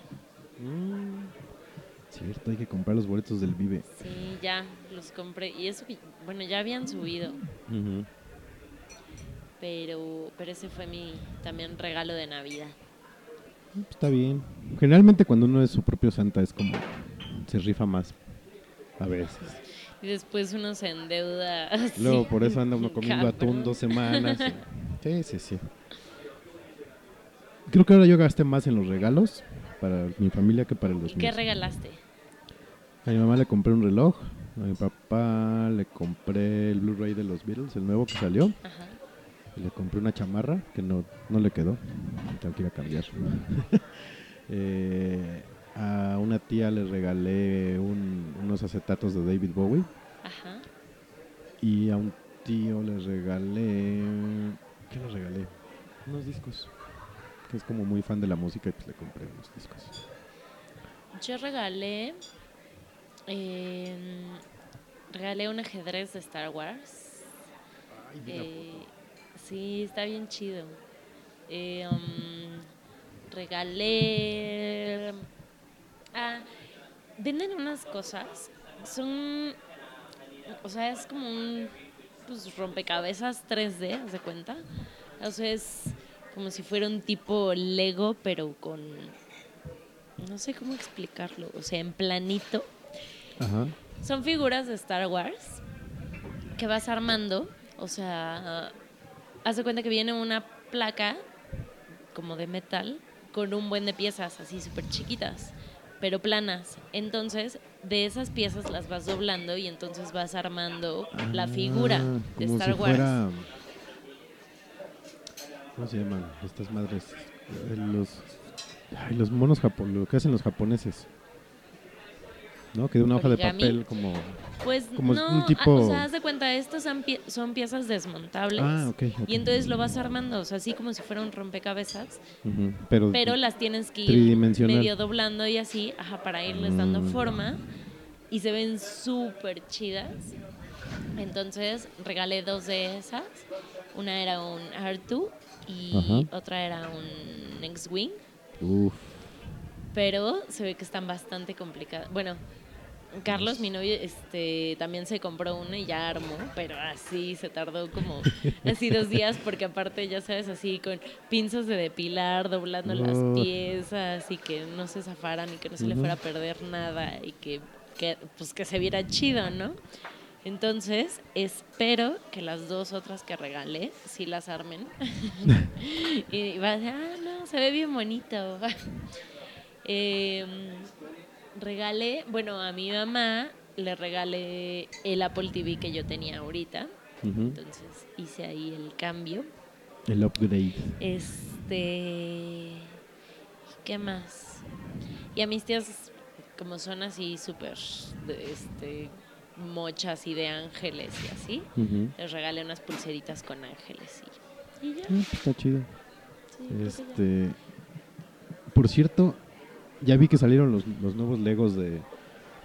Mm, cierto, hay que comprar los boletos del Vive. Sí, ya los compré. Y eso que, bueno, ya habían subido. Ujú. Pero, pero ese fue mi también regalo de Navidad. Está bien. Generalmente cuando uno es su propio santa es como se rifa más. A veces. Y después uno se endeuda. [laughs] así, Luego por eso anda uno comiendo atún dos semanas. y- [laughs] Sí, sí, sí. Creo que ahora yo gasté más en los regalos para mi familia que para los ¿Qué míos. regalaste? A mi mamá le compré un reloj. A mi papá le compré el Blu-ray de los Beatles, el nuevo que salió. Ajá. Y le compré una chamarra que no, no le quedó. Tengo que ir a cambiar. [laughs] Eh, a una tía le regalé un- unos acetatos de David Bowie. Ajá. Y a un tío le regalé. ¿Qué le regalé? Unos discos. Que es como muy fan de la música y pues le compré unos discos. Yo regalé. em, regalé un ajedrez de Star Wars. Eh, sí, está bien chido. Eh, um, regalé. Ah, venden unas cosas. Son. O sea, es como un pues, rompecabezas 3D, ¿haz de cuenta? O sea, es como si fuera un tipo Lego, pero con. No sé cómo explicarlo. O sea, en planito. Ajá. Son figuras de Star Wars que vas armando. O sea, haz de cuenta que viene una placa como de metal con un buen de piezas así súper chiquitas, pero planas. Entonces, de esas piezas las vas doblando y entonces vas armando la figura Ah, de como Star si Wars. fuera- ¿Cómo se llaman estas madres? Eh, Los, ay, los monos japoneses, lo que hacen los japoneses. ¿No? Que de una hoja de papel como... Pues como no, un ah, tipo- o sea, haz de cuenta, estos son, pie- son piezas desmontables. Ah, ok, ok. Y entonces lo vas armando, o sea, así como si fuera un rompecabezas, Pero, pero las tienes que ir medio doblando y así, ajá, para irles dando Mm. forma y se ven súper chidas. Entonces regalé dos de esas. Una era un R2 y Ajá. otra era un X-Wing, Uf, pero se ve que están bastante complicadas. Bueno, Carlos, mi novio, este, también se compró una y ya armó, pero así se tardó como [laughs] así dos días porque aparte ya sabes así con pinzas de depilar, doblando las piezas y que no se zafaran y que no se le Ujú. fuera a perder nada y que, que, pues que se viera chido, ¿no? Entonces, espero que las dos otras que regalé sí las armen. [laughs] [laughs] y va a decir, ah, no, se ve bien bonito. Em, regalé, bueno, a mi mamá le regalé el Apple TV que yo tenía ahorita. Entonces hice ahí el cambio. el upgrade. Este. ¿Qué más? Y a mis tías, como son así súper este, mochas y de ángeles y así, les regalé unas pulseritas con ángeles y, y ya. Ah, pues está chido. sí. Este, por cierto, ya vi que salieron los, los nuevos Legos de,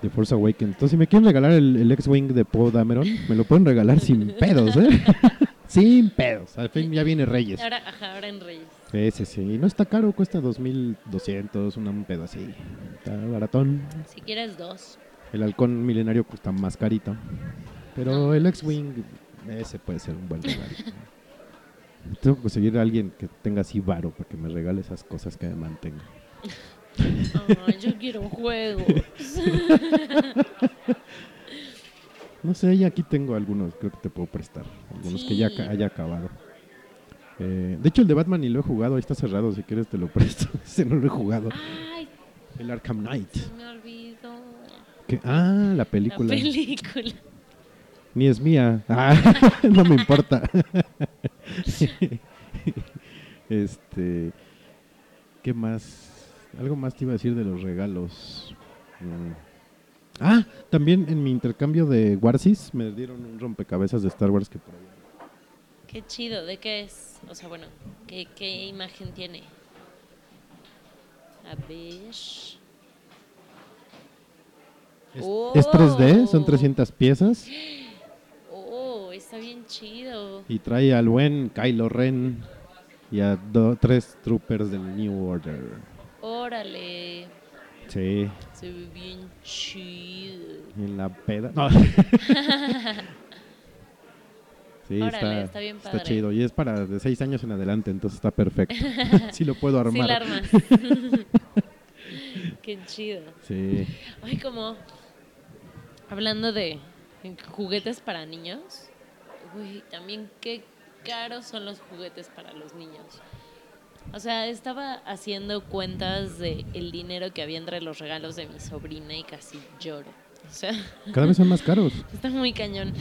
de Force Awakens. Entonces, si me quieren regalar el, el X-Wing de Poe Dameron, me lo pueden regalar sin [laughs] pedos, ¿eh? [laughs] sin pedos. Al fin ya viene Reyes. Ahora, ajá, ahora en Reyes. Sí, sí. Y no está caro, cuesta 2.200, una- un pedo así. Está baratón. Si quieres dos. El halcón milenario cuesta más carito. Pero No. el X-Wing, ese puede ser un buen regalo. Tengo que conseguir a alguien que tenga así varo para que me regale esas cosas que me mantenga. [laughs] Ay, yo quiero juegos. [laughs] No sé, ya aquí tengo algunos, creo que te puedo prestar. Algunos que ya haya acabado. Eh, de hecho, el de Batman ni lo he jugado, ahí está cerrado, si quieres te lo presto. [laughs] Ese no lo he jugado. Ay, El Arkham Knight. me olvidó. Ah, la La película. película. [laughs] Ni es mía. Ah, no me importa. este. ¿Qué más? Algo más te iba a decir de los regalos. Mm. Ah, también en mi intercambio de Warsis me dieron un rompecabezas de Star Wars que por ahí. Qué chido, ¿de qué es? O sea, bueno, ¿qué, qué imagen tiene? A ver. Es, Oh. es 3D, son 300 piezas Oh, está bien chido. y trae al buen Kylo Ren y a do- tres troopers del New Order. Órale, Sí, se ve bien chido. en la peda. No. [laughs] Sí, Órale, está, está bien está padre. chido. Y es para de 6 años en adelante, entonces está perfecto. [laughs] [laughs] sí lo puedo Sí, armar. la armas. Qué chido. Sí. Ay, como hablando de juguetes para niños, uy, también qué caros son los juguetes para los niños. O sea, estaba haciendo cuentas de el dinero que había entre los regalos de mi sobrina y casi lloro. O sea, Cada vez son más caros. [laughs] está muy cañón.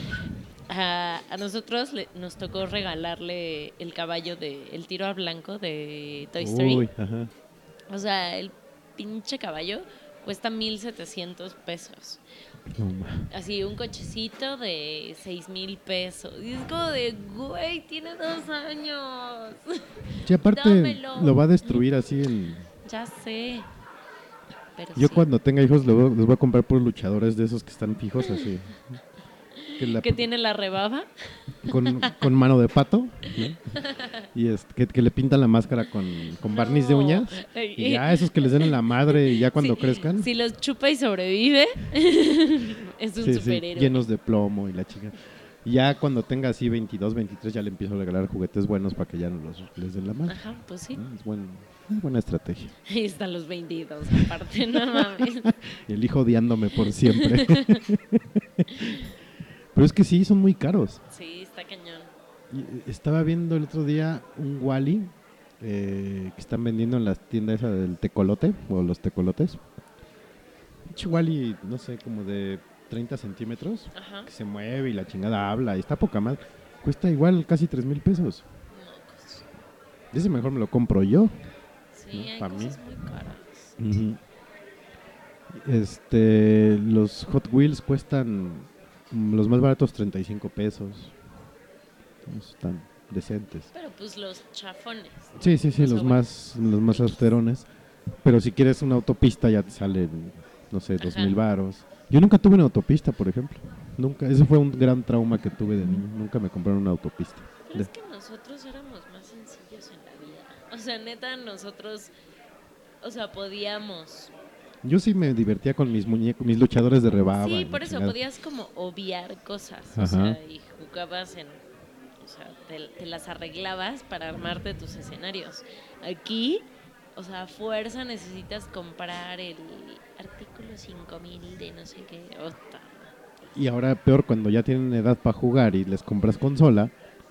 A, a nosotros le- nos tocó regalarle el caballo de el tiro a blanco de Toy Story. Uy, ajá. O sea, el pinche caballo cuesta 1700 pesos. Así, un cochecito de 6 mil pesos. Y es como de, güey, tiene dos años. [laughs] Sí, aparte Dámelo. lo va a destruir así en... ya sé. Pero Yo sí. cuando tenga hijos les voy a comprar por luchadores de esos que están fijos así. Que la- Que tiene la rebaba. con, con mano de pato. ¿no? [laughs] Y es, que, que le pintan la máscara con, con barniz de uñas. Y ya esos que les den en la madre y ya [laughs] cuando crezcan. Si los chupa y sobrevive, [laughs] es un sí, sí, superhéroe. llenos de plomo y la chica. Ya cuando tenga así 22, 23 ya le empiezo a regalar juguetes buenos para que ya no los les den la madre. Ajá, pues sí. ¿no? Es, buen- es buena estrategia. Ahí están los 22, aparte, no mames. El hijo odiándome por siempre. Pero es que sí, son muy caros. Sí, está cañón. Y, eh, Estaba viendo el otro día un Wally eh, que están vendiendo en la tienda esa del tecolote o los tecolotes. Un Wally, no sé, como de 30 centímetros, Ajá. que se mueve y la chingada habla y está poca madre. Cuesta igual casi 3 mil pesos. Mocos. Ese mejor me lo compro yo. Sí, ¿no? hay mí. muy caras. Este, los Hot Wheels cuestan los más baratos 35 pesos. Están decentes. Pero pues los chafones. Sí, sí, sí, los más los más austerones. Pero si quieres una autopista ya te salen, no sé, dos mil varos. Yo nunca tuve una autopista, por ejemplo. Nunca, ese fue un gran trauma que tuve de niño. Nunca me compraron una autopista. Pero De- es que nosotros éramos más sencillos en la vida. O sea, neta, nosotros, o sea, podíamos. Yo sí me divertía con mis muñecos, mis luchadores de rebaba. sí, por eso chingada. podías como obviar cosas. Ajá. O sea, y jugabas en. O sea, te, te las arreglabas para armarte tus escenarios. Aquí, o sea, a fuerza necesitas comprar el artículo 5000 de no sé qué. Ota. Y ahora peor cuando ya tienen edad para jugar y les compras consola.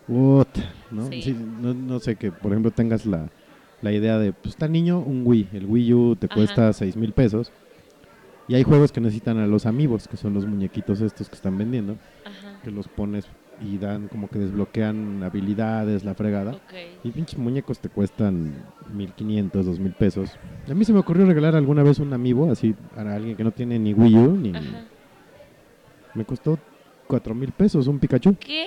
Ut, ¿no? Sí. Sí, no, no sé que, por ejemplo, tengas la, la idea de, pues está niño, un Wii. El Wii U te Ajá. cuesta 6 mil pesos. Y hay juegos que necesitan a los amigos, que son los muñequitos estos que están vendiendo, Ajá. que los pones y dan como que desbloquean habilidades, la fregada. Y pinches muñecos te cuestan 1500, 2000 pesos. A mí se me ocurrió regalar alguna vez un amiibo, así, a alguien que no tiene ni Wii U, ni... Ajá. Me costó 4 mil pesos un Pikachu. ¿Qué?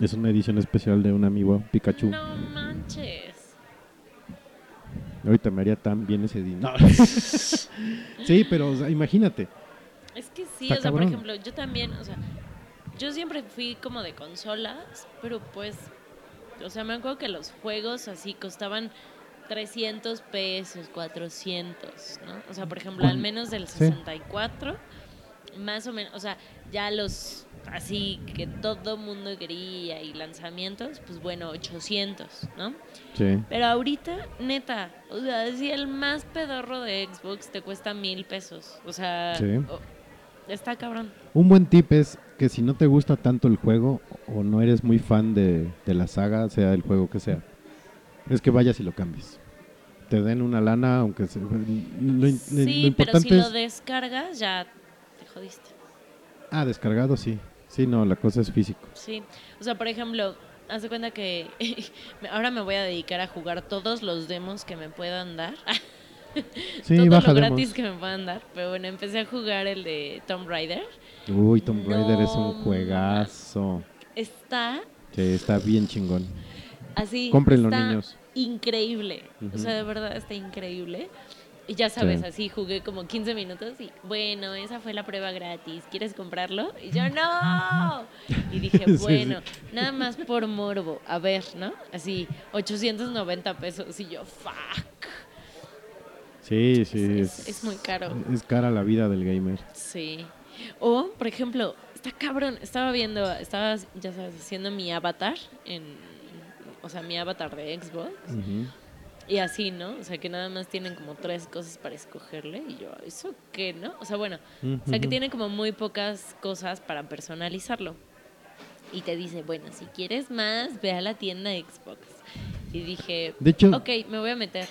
Es una edición especial de un amigo Pikachu. No manches. Ahorita me haría tan bien ese dinero. [laughs] sí, pero o sea, imagínate. Es que sí, Está o sea, por ejemplo, yo también, o sea, yo siempre fui como de consolas, pero pues, o sea, me acuerdo que los juegos así costaban 300 pesos, 400, ¿no? O sea, por ejemplo, al ¿Cuán- menos del sí. 64, más o menos, o sea, ya los así que todo mundo quería y lanzamientos, pues bueno, 800, ¿no? Sí. Pero ahorita, neta, o sea, si el más pedorro de Xbox te cuesta mil pesos. O sea, Sí. está cabrón. Un buen tip es que si no te gusta tanto el juego o no eres muy fan de, de la saga, sea el juego que sea, es que vayas y lo cambies. Te den una lana, aunque se, lo, lo- lo sí, pero si importante lo es... descargas, ya jodiste. Ah, descargado, sí. Sí, no, la cosa es físico. Sí. O sea, por ejemplo, haz de cuenta que [laughs] ahora me voy a dedicar a jugar todos los demos que me puedan dar. Sí, [laughs] Todo baja lo demos. gratis que me puedan dar. Pero bueno, empecé a jugar el de Tomb Raider. Uy, Tomb Raider es No un juegazo. Está Sí, está bien chingón. Así. Cómprenlo, está niños. Increíble. Ujú. O sea, de verdad está increíble. Y ya sabes, Sí. así jugué como 15 minutos y bueno, esa fue la prueba gratis. ¿Quieres comprarlo? Y yo, ¡no! Y dije, [laughs] Sí, sí. bueno, nada más por morbo. A ver, ¿no? Así, 890 pesos. Y yo, fuck. Sí, sí. es- es muy caro. Es cara la vida del gamer. Sí. O, por ejemplo, está cabrón. Estaba viendo, estaba, ya sabes, haciendo mi avatar en, o sea, mi avatar de Xbox. Y así, ¿no? O sea, que nada más tienen como tres cosas para escogerle. Y yo, ¿eso qué, no? O sea, bueno, o sea, que tiene como muy pocas cosas para personalizarlo. Y te dice, bueno, si quieres más, ve a la tienda Xbox. Y dije, De hecho- ok, me voy a meter.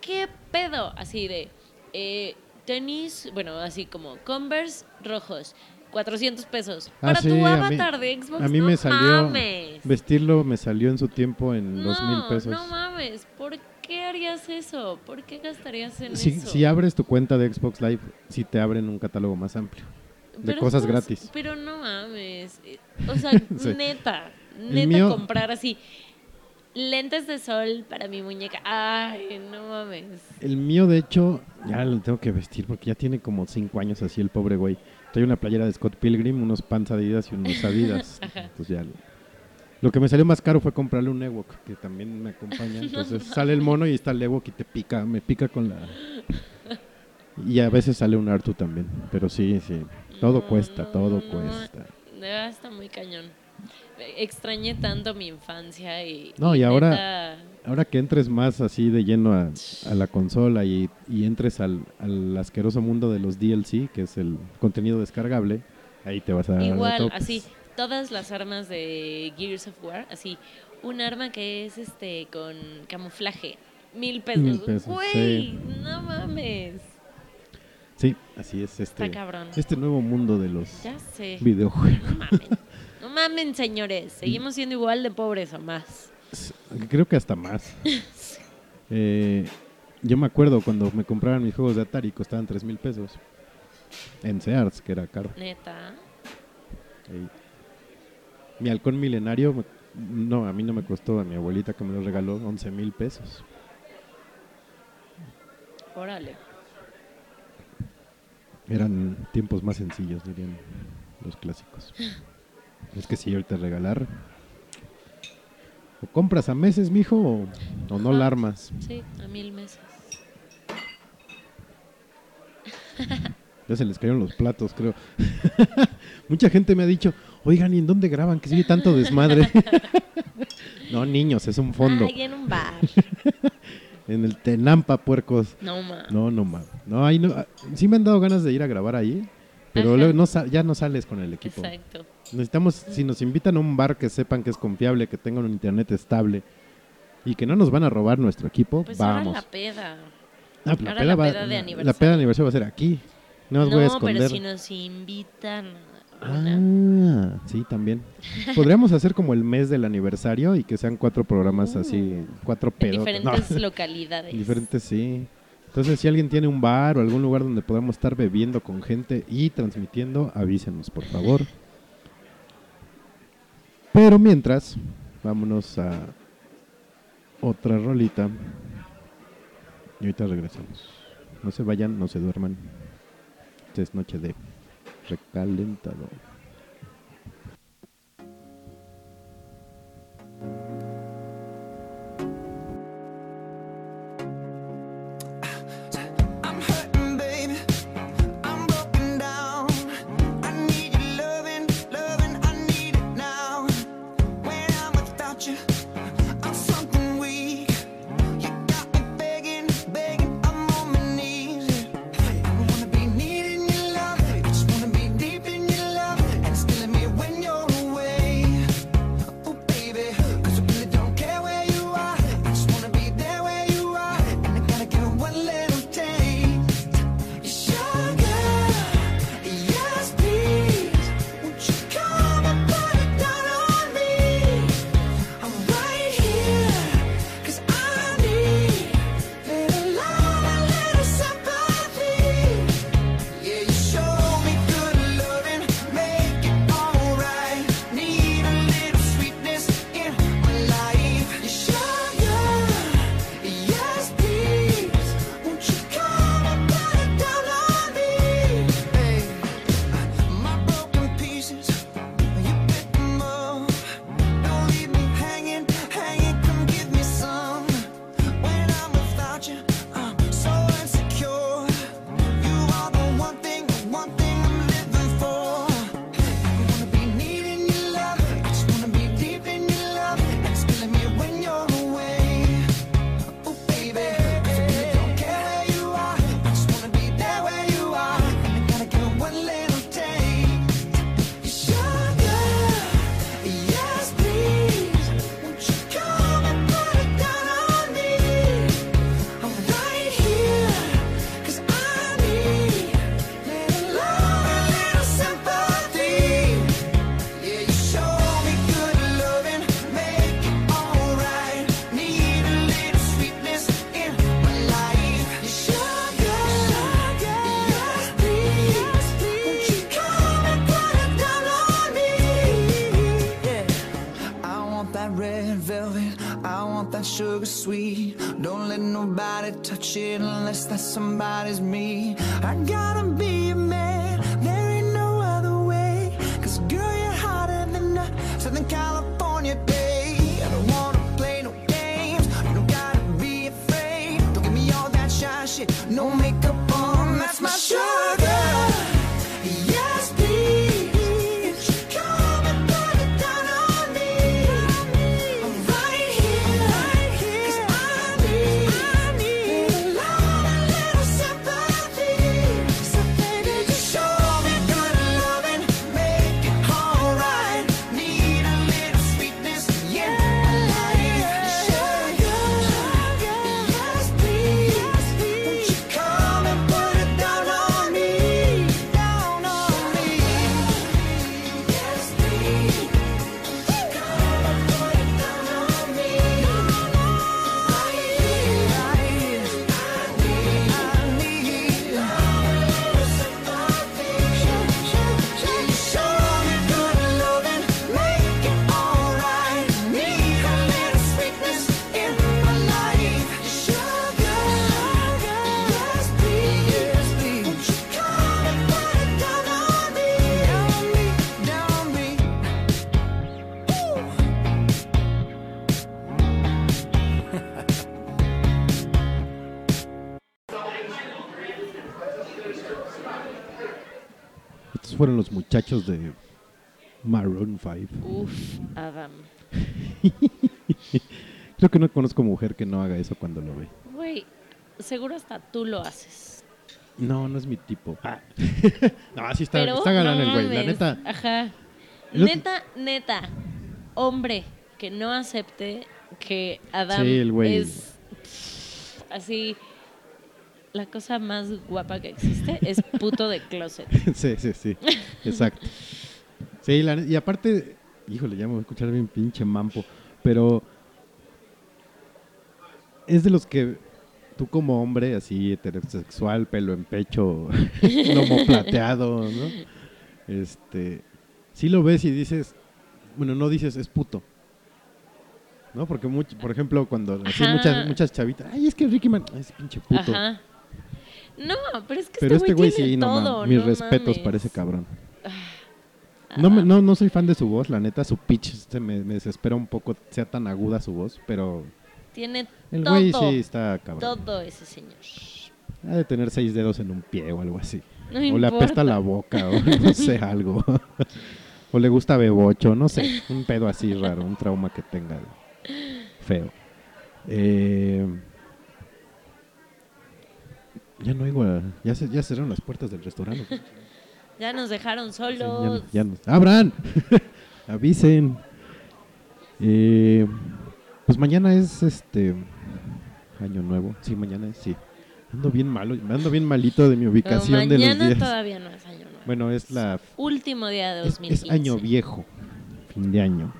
¿Qué pedo? Así de, eh, tenis, bueno, así como Converse rojos, 400 pesos. Ah, Para sí, tu a mí- avatar de Xbox, A mí no me salió. mames. Vestirlo me salió en su tiempo en dos mil No, pesos. No mames, ¿por qué harías eso? ¿Por qué gastarías en si, eso? si abres tu cuenta de Xbox Live, sí te abren un catálogo más amplio. De Pero cosas estás- gratis. Pero no mames. eh, O sea, [laughs] Sí. neta, neta mío- comprar así lentes de sol para mi muñeca. Ay, no mames. El mío, de hecho, ya lo tengo que vestir porque ya tiene como cinco años así el pobre güey. Trae una playera de Scott Pilgrim, unos pants Adidas y unos [laughs] Adidas. Entonces ya lo- que me salió más caro fue comprarle un Ewok, que también me acompaña. [laughs] Entonces sale el mono y está el Ewok y te pica, me pica con la... Y a veces sale un Artu también. Pero sí, sí. Todo No, cuesta, todo no, cuesta. De verdad está muy cañón. Extrañé tanto mi infancia y. No, y ahora- neta, Ahora que entres más así de lleno a, a la consola y, y entres al, al asqueroso mundo de los DLC, que es el contenido descargable, ahí te vas a dar Igual, así, todas las armas de Gears of War, así, un arma que es este con camuflaje, mil pesos. Mil pesos, Güey, sí. no mames. Sí, así es este, Está cabrón. este nuevo mundo de los Ya sé. videojuegos. No mamen. No mamen, señores. Seguimos siendo igual de pobres o más. Creo que hasta más. [laughs] Eh, yo me acuerdo cuando me compraban mis juegos de Atari, costaban 3 mil pesos. En Sears, que era caro. Neta. Ahí. Mi halcón milenario, no, a mí no me costó, a mi abuelita que me lo regaló, 11 mil pesos. Órale. Eran tiempos más sencillos, dirían los clásicos. [laughs] Es que si ahorita regalar. O compras a meses, mijo, o, o no la armas. Sí, a mil meses. [laughs] Ya se les cayeron los platos, creo. [laughs] Mucha gente me ha dicho, oigan, ¿y en dónde graban? Que sigue tanto desmadre. [laughs] no, niños, es un fondo. Ay, en un bar. [laughs] En el Tenampa, puercos. No mames. No, no, ma. No, ahí no. ah, Sí me han dado ganas de ir a grabar ahí, pero luego no ya no sales con el equipo. Exacto. Necesitamos, si nos invitan a un bar que sepan que es confiable, que tengan un internet estable y que no nos van a robar nuestro equipo, Pues ahora vamos. la peda. Ah, la, ahora peda la va- peda de la- aniversario. la peda de aniversario va a ser aquí. No os No, voy a esconder. pero si nos invitan. Ah, sí, también. Podríamos hacer como el mes del aniversario y que sean cuatro programas así, cuatro en pedos. diferentes localidades. Diferentes, sí. Entonces, si alguien tiene un bar o algún lugar donde podamos estar bebiendo con gente y transmitiendo, avísenos, por favor. Pero mientras, vámonos a otra rolita. Y ahorita regresamos. No se vayan, no se duerman. Esta es noche de recalentado. Muchachos de Maroon 5. Uf, Adam. [laughs] Creo que no conozco mujer que no haga eso cuando lo ve. Güey, seguro hasta tú lo haces. No, no es mi tipo. Ah. [laughs] no, sí está, Pero está galán no el güey. La neta, Ajá. Neta, neta. Hombre que no acepte que Adam Sí, el güey. es pff, así la cosa más guapa que existe es puto de closet. [laughs] sí, sí, sí. Exacto. Sí, la y aparte, híjole, ya me voy a escuchar bien pinche mampo, pero es de los que tú como hombre, así heterosexual, pelo en pecho, [laughs] lomo plateado, ¿no? Este, sí lo ves y dices, bueno, no dices es puto. ¿No? Porque, por ejemplo, cuando así muchas, muchas chavitas, ay, es que Ricky Man, ay, ese pinche puto. Ajá. No, pero es que Pero este este güey sí, no todo, mis no respetos para ese cabrón. Ah, No, no, no soy fan de su voz, la neta, su pitch se me, me desespera un poco, sea tan aguda su voz, pero Tiene el todo. güey sí está cabrón. todo ese señor. Ha de tener seis dedos en un pie o algo así. No o le apesta la boca, o no [laughs] sé, algo. o le gusta bebocho, no sé, un pedo así raro, un trauma que tenga feo. Eh, ya no a- ya, se, ya cerraron las puertas del restaurante. [laughs] Ya nos dejaron Sí, ya solos. ya ¡Abran! [laughs] Avisen. Eh, pues mañana es este año nuevo. Sí, mañana es, sí. Ando bien malo, ando bien malito de mi ubicación de los mañana días. todavía no es año nuevo. Bueno, es la Último día de es, 2015. es año viejo, fin de año.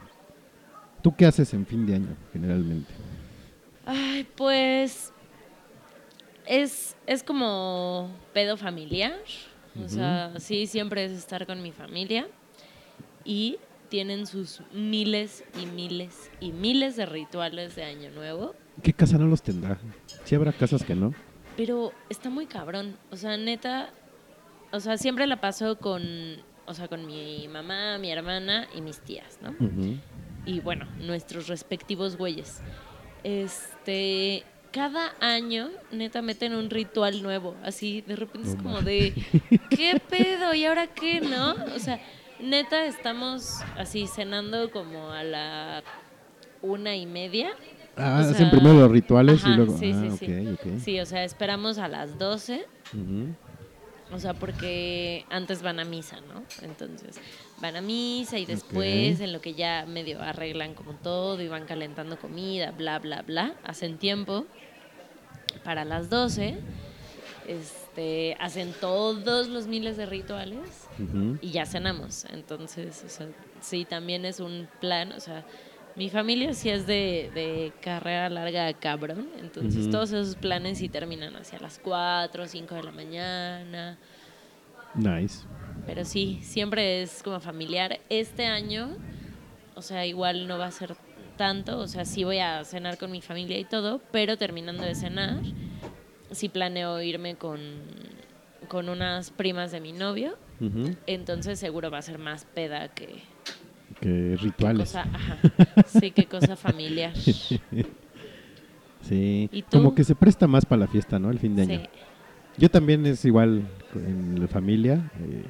¿Tú qué haces en fin de año generalmente? Ay, pues es, es como pedo familiar. O sea, sí, siempre es estar con mi familia. Y tienen sus miles y miles y miles de rituales de Año Nuevo. ¿Qué casa no los tendrá? Sí habrá casas que no. Pero está muy cabrón. O sea, neta, o sea, siempre la paso con, o sea, con mi mamá, mi hermana y mis tías, ¿no? Y bueno, nuestros respectivos güeyes. Este, cada año, neta, meten un ritual nuevo, así, de repente es como de, ¿qué pedo? ¿Y ahora qué, no? O sea, neta, estamos así cenando como a la una y media. Ah, O sea, hacen primero los rituales y luego. sí, ah, sí, ok, sí. Sí, o sea, esperamos a las 12 Ujú. O sea, porque antes van a misa, ¿no? Entonces, van a misa y después, en lo que ya medio arreglan como todo y van calentando comida, bla, bla, bla, hacen tiempo para las 12, este, hacen todos los miles de rituales y ya cenamos. Entonces, o sea, sí, también es un plan, o sea, mi familia sí es de, de carrera larga cabrón, entonces todos esos planes sí terminan hacia las 4 o 5 de la mañana. Nice. Pero sí, siempre es como familiar. Este año, o sea, igual no va a ser tanto, o sea, sí voy a cenar con mi familia y todo, pero terminando de cenar, sí planeo irme con, con unas primas de mi novio, entonces seguro va a ser más peda que, Que que rituales. cosa, ajá, [laughs] sí, que cosa familiar. [laughs] Sí. Como que se presta más para la fiesta, ¿no? El fin de año. Sí. Yo también es igual en la familia. eh,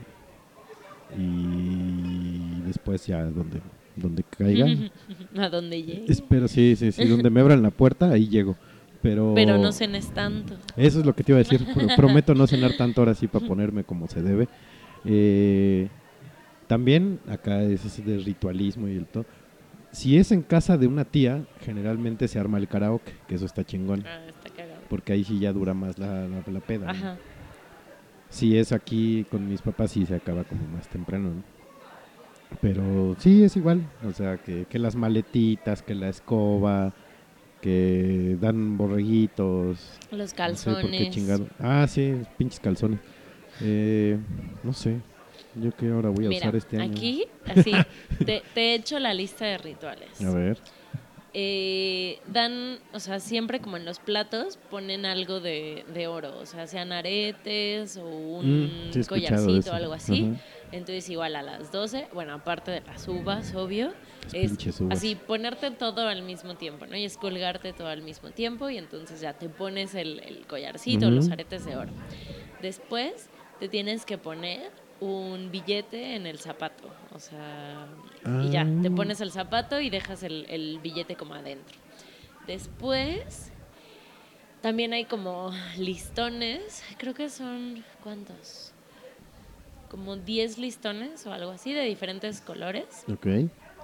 y después ya donde, donde caiga. [laughs] A donde llegue. Espero, sí, sí, sí. Donde me abran la puerta, ahí llego. Pero, Pero no cenes tanto. Eso es lo que te iba a decir. Pro- Prometo no cenar tanto ahora sí para ponerme como se debe. Eh, también acá es ese de ritualismo y el todo. Si es en casa de una tía, generalmente se arma el karaoke, que eso está chingón. Ah, está cagado. Porque ahí sí ya dura más la, la, la peda. ¿no? Ajá. Si es aquí con mis papás, sí se acaba como más temprano. ¿no? Pero sí es igual. O sea, que, que las maletitas, que la escoba, que dan borreguitos. Los No sé por qué calzones. chingado. Ah, sí, pinches calzones. Eh, no sé. Yo que ahora voy a Mira, usar este año. aquí, así, [laughs] te, he hecho la lista de rituales. A ver. Eh, dan, o sea, siempre como en los platos ponen algo de, de oro, o sea, sean aretes o un Mm, sí collarcito o algo así. Ajá. Entonces igual a las 12, bueno, aparte de las uvas, obvio, es pinches uvas. así ponerte todo al mismo tiempo, ¿no? Y es colgarte todo al mismo tiempo y entonces ya te pones el, el collarcito, Ujú. los aretes de oro. Después te tienes que poner un billete en el zapato, o sea, y ya, te Ah. pones el zapato y dejas el, el billete como adentro. Después, también hay como listones, creo que son, ¿cuántos? Como 10 listones o algo así de diferentes colores. Ok.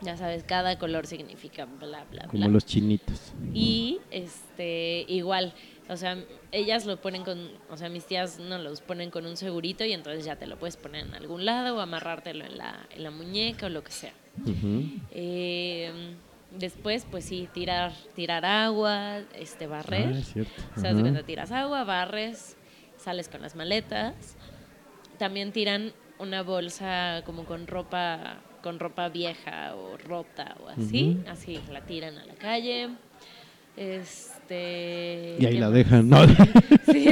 Ya sabes, cada color significa bla, bla, Como bla. los chinitos. Y este igual, o sea, ellas lo ponen con, o sea, mis tías no los ponen con un segurito y entonces ya te lo puedes poner en algún lado o amarrártelo en la, en la muñeca o lo que sea. Eh, después, pues sí, tirar, tirar agua, este, barrer. Ah, es cierto. O sea, tiras agua, barres, sales con las maletas. También tiran una bolsa como con ropa, con ropa vieja o rota o así. Así la tiran a la calle. Este. Y ahí ¿qué la más? dejan, ¿no? [laughs] Sí,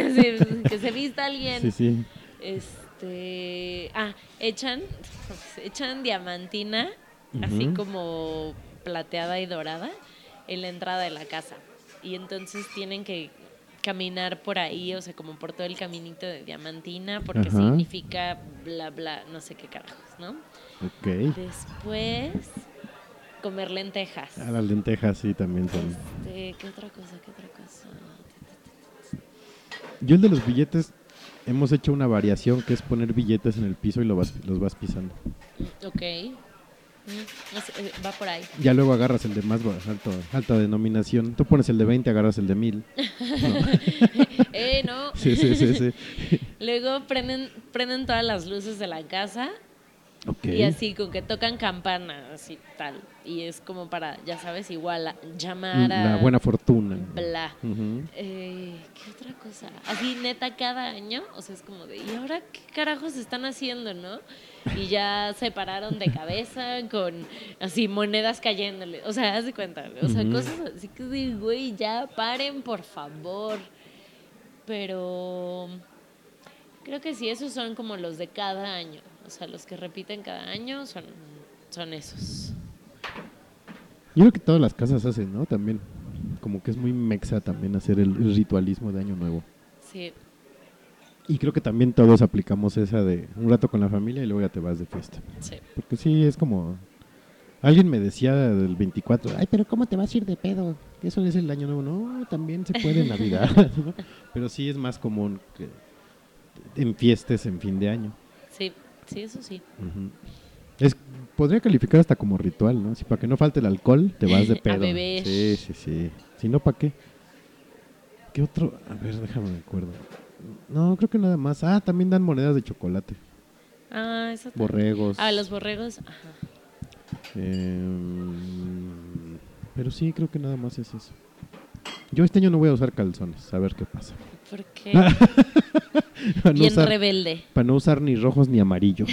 que se vista alguien. Sí, sí. Este. Ah, echan. [laughs] Echan diamantina, así como plateada y dorada, en la entrada de la casa. Y entonces tienen que caminar por ahí, o sea, como por todo el caminito de diamantina, porque Ajá. significa bla, bla, no sé qué carajos, ¿no? Ok. Después, comer lentejas. Ah, las lentejas sí también son. Este, ¿Qué otra cosa? ¿Qué otra cosa? Yo el de los billetes hemos hecho una variación que es poner billetes en el piso y lo vas- los vas pisando. Ok. Mm, eh, va por ahí. Ya luego agarras el de más alto, alta denominación. Tú pones el de 20, agarras el de 1000. [laughs] eh, no. Sí, sí, sí, sí. [laughs] Luego prenden, prenden todas las luces de la casa Y así con que tocan campana, así tal. Y es como para, ya sabes, igual a- llamar a... La buena fortuna. Bla. Eh, ¿Qué otra cosa? Así neta cada año, o sea, es como de, ¿y ahora qué carajos están haciendo, no? Y ya se pararon de cabeza con así monedas cayéndole. O sea, haz de cuenta, o sea, cosas así que de, güey, ya paren, por favor. Pero creo que sí, esos son como los de cada año. O sea, los que repiten cada año son, son esos. Yo creo que todas las casas hacen, ¿no? También. Como que es muy mexa también hacer el, el ritualismo de Año Nuevo. Sí, Y creo que también todos aplicamos esa de un rato con la familia y luego ya te vas de fiesta. sí. Porque sí, es como... Alguien me decía del 24, ay, pero ¿cómo te vas a ir de pedo? Eso es el año nuevo. No, también se puede en Navidad. [laughs] ¿no? Pero sí es más común que en fiestas en fin de año. Sí, eso sí. Es, podría calificar hasta como ritual, ¿no? Si para que no falte el alcohol, te vas de [laughs] A pedo. beber. Sí, sí, sí. Si no, ¿para qué? ¿Qué otro? A ver, déjame me acuerdo. No, creo que nada más. Ah, también dan monedas de chocolate. Ah, eso también. Borregos. Ah, los borregos. Ajá. Em, pero sí, creo que nada más es eso. Yo este año no voy a usar calzones, a ver qué pasa. ¿Por qué? [laughs] para, no Bien usar, rebelde. para no usar ni rojos ni amarillo.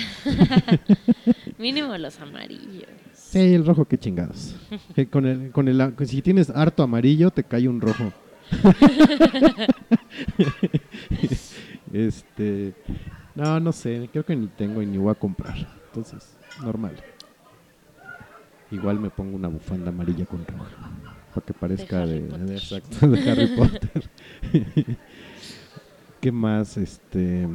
[laughs] Mínimo los amarillos. Sí, el rojo, qué chingados. [laughs] Con el, con el, si tienes harto amarillo, te cae un rojo. este, no, no sé, creo que ni tengo y ni voy a comprar. Entonces, normal. Igual me pongo una bufanda amarilla con roja. Para que parezca de, de- exacto, de Harry Potter. ¿Qué más? Este.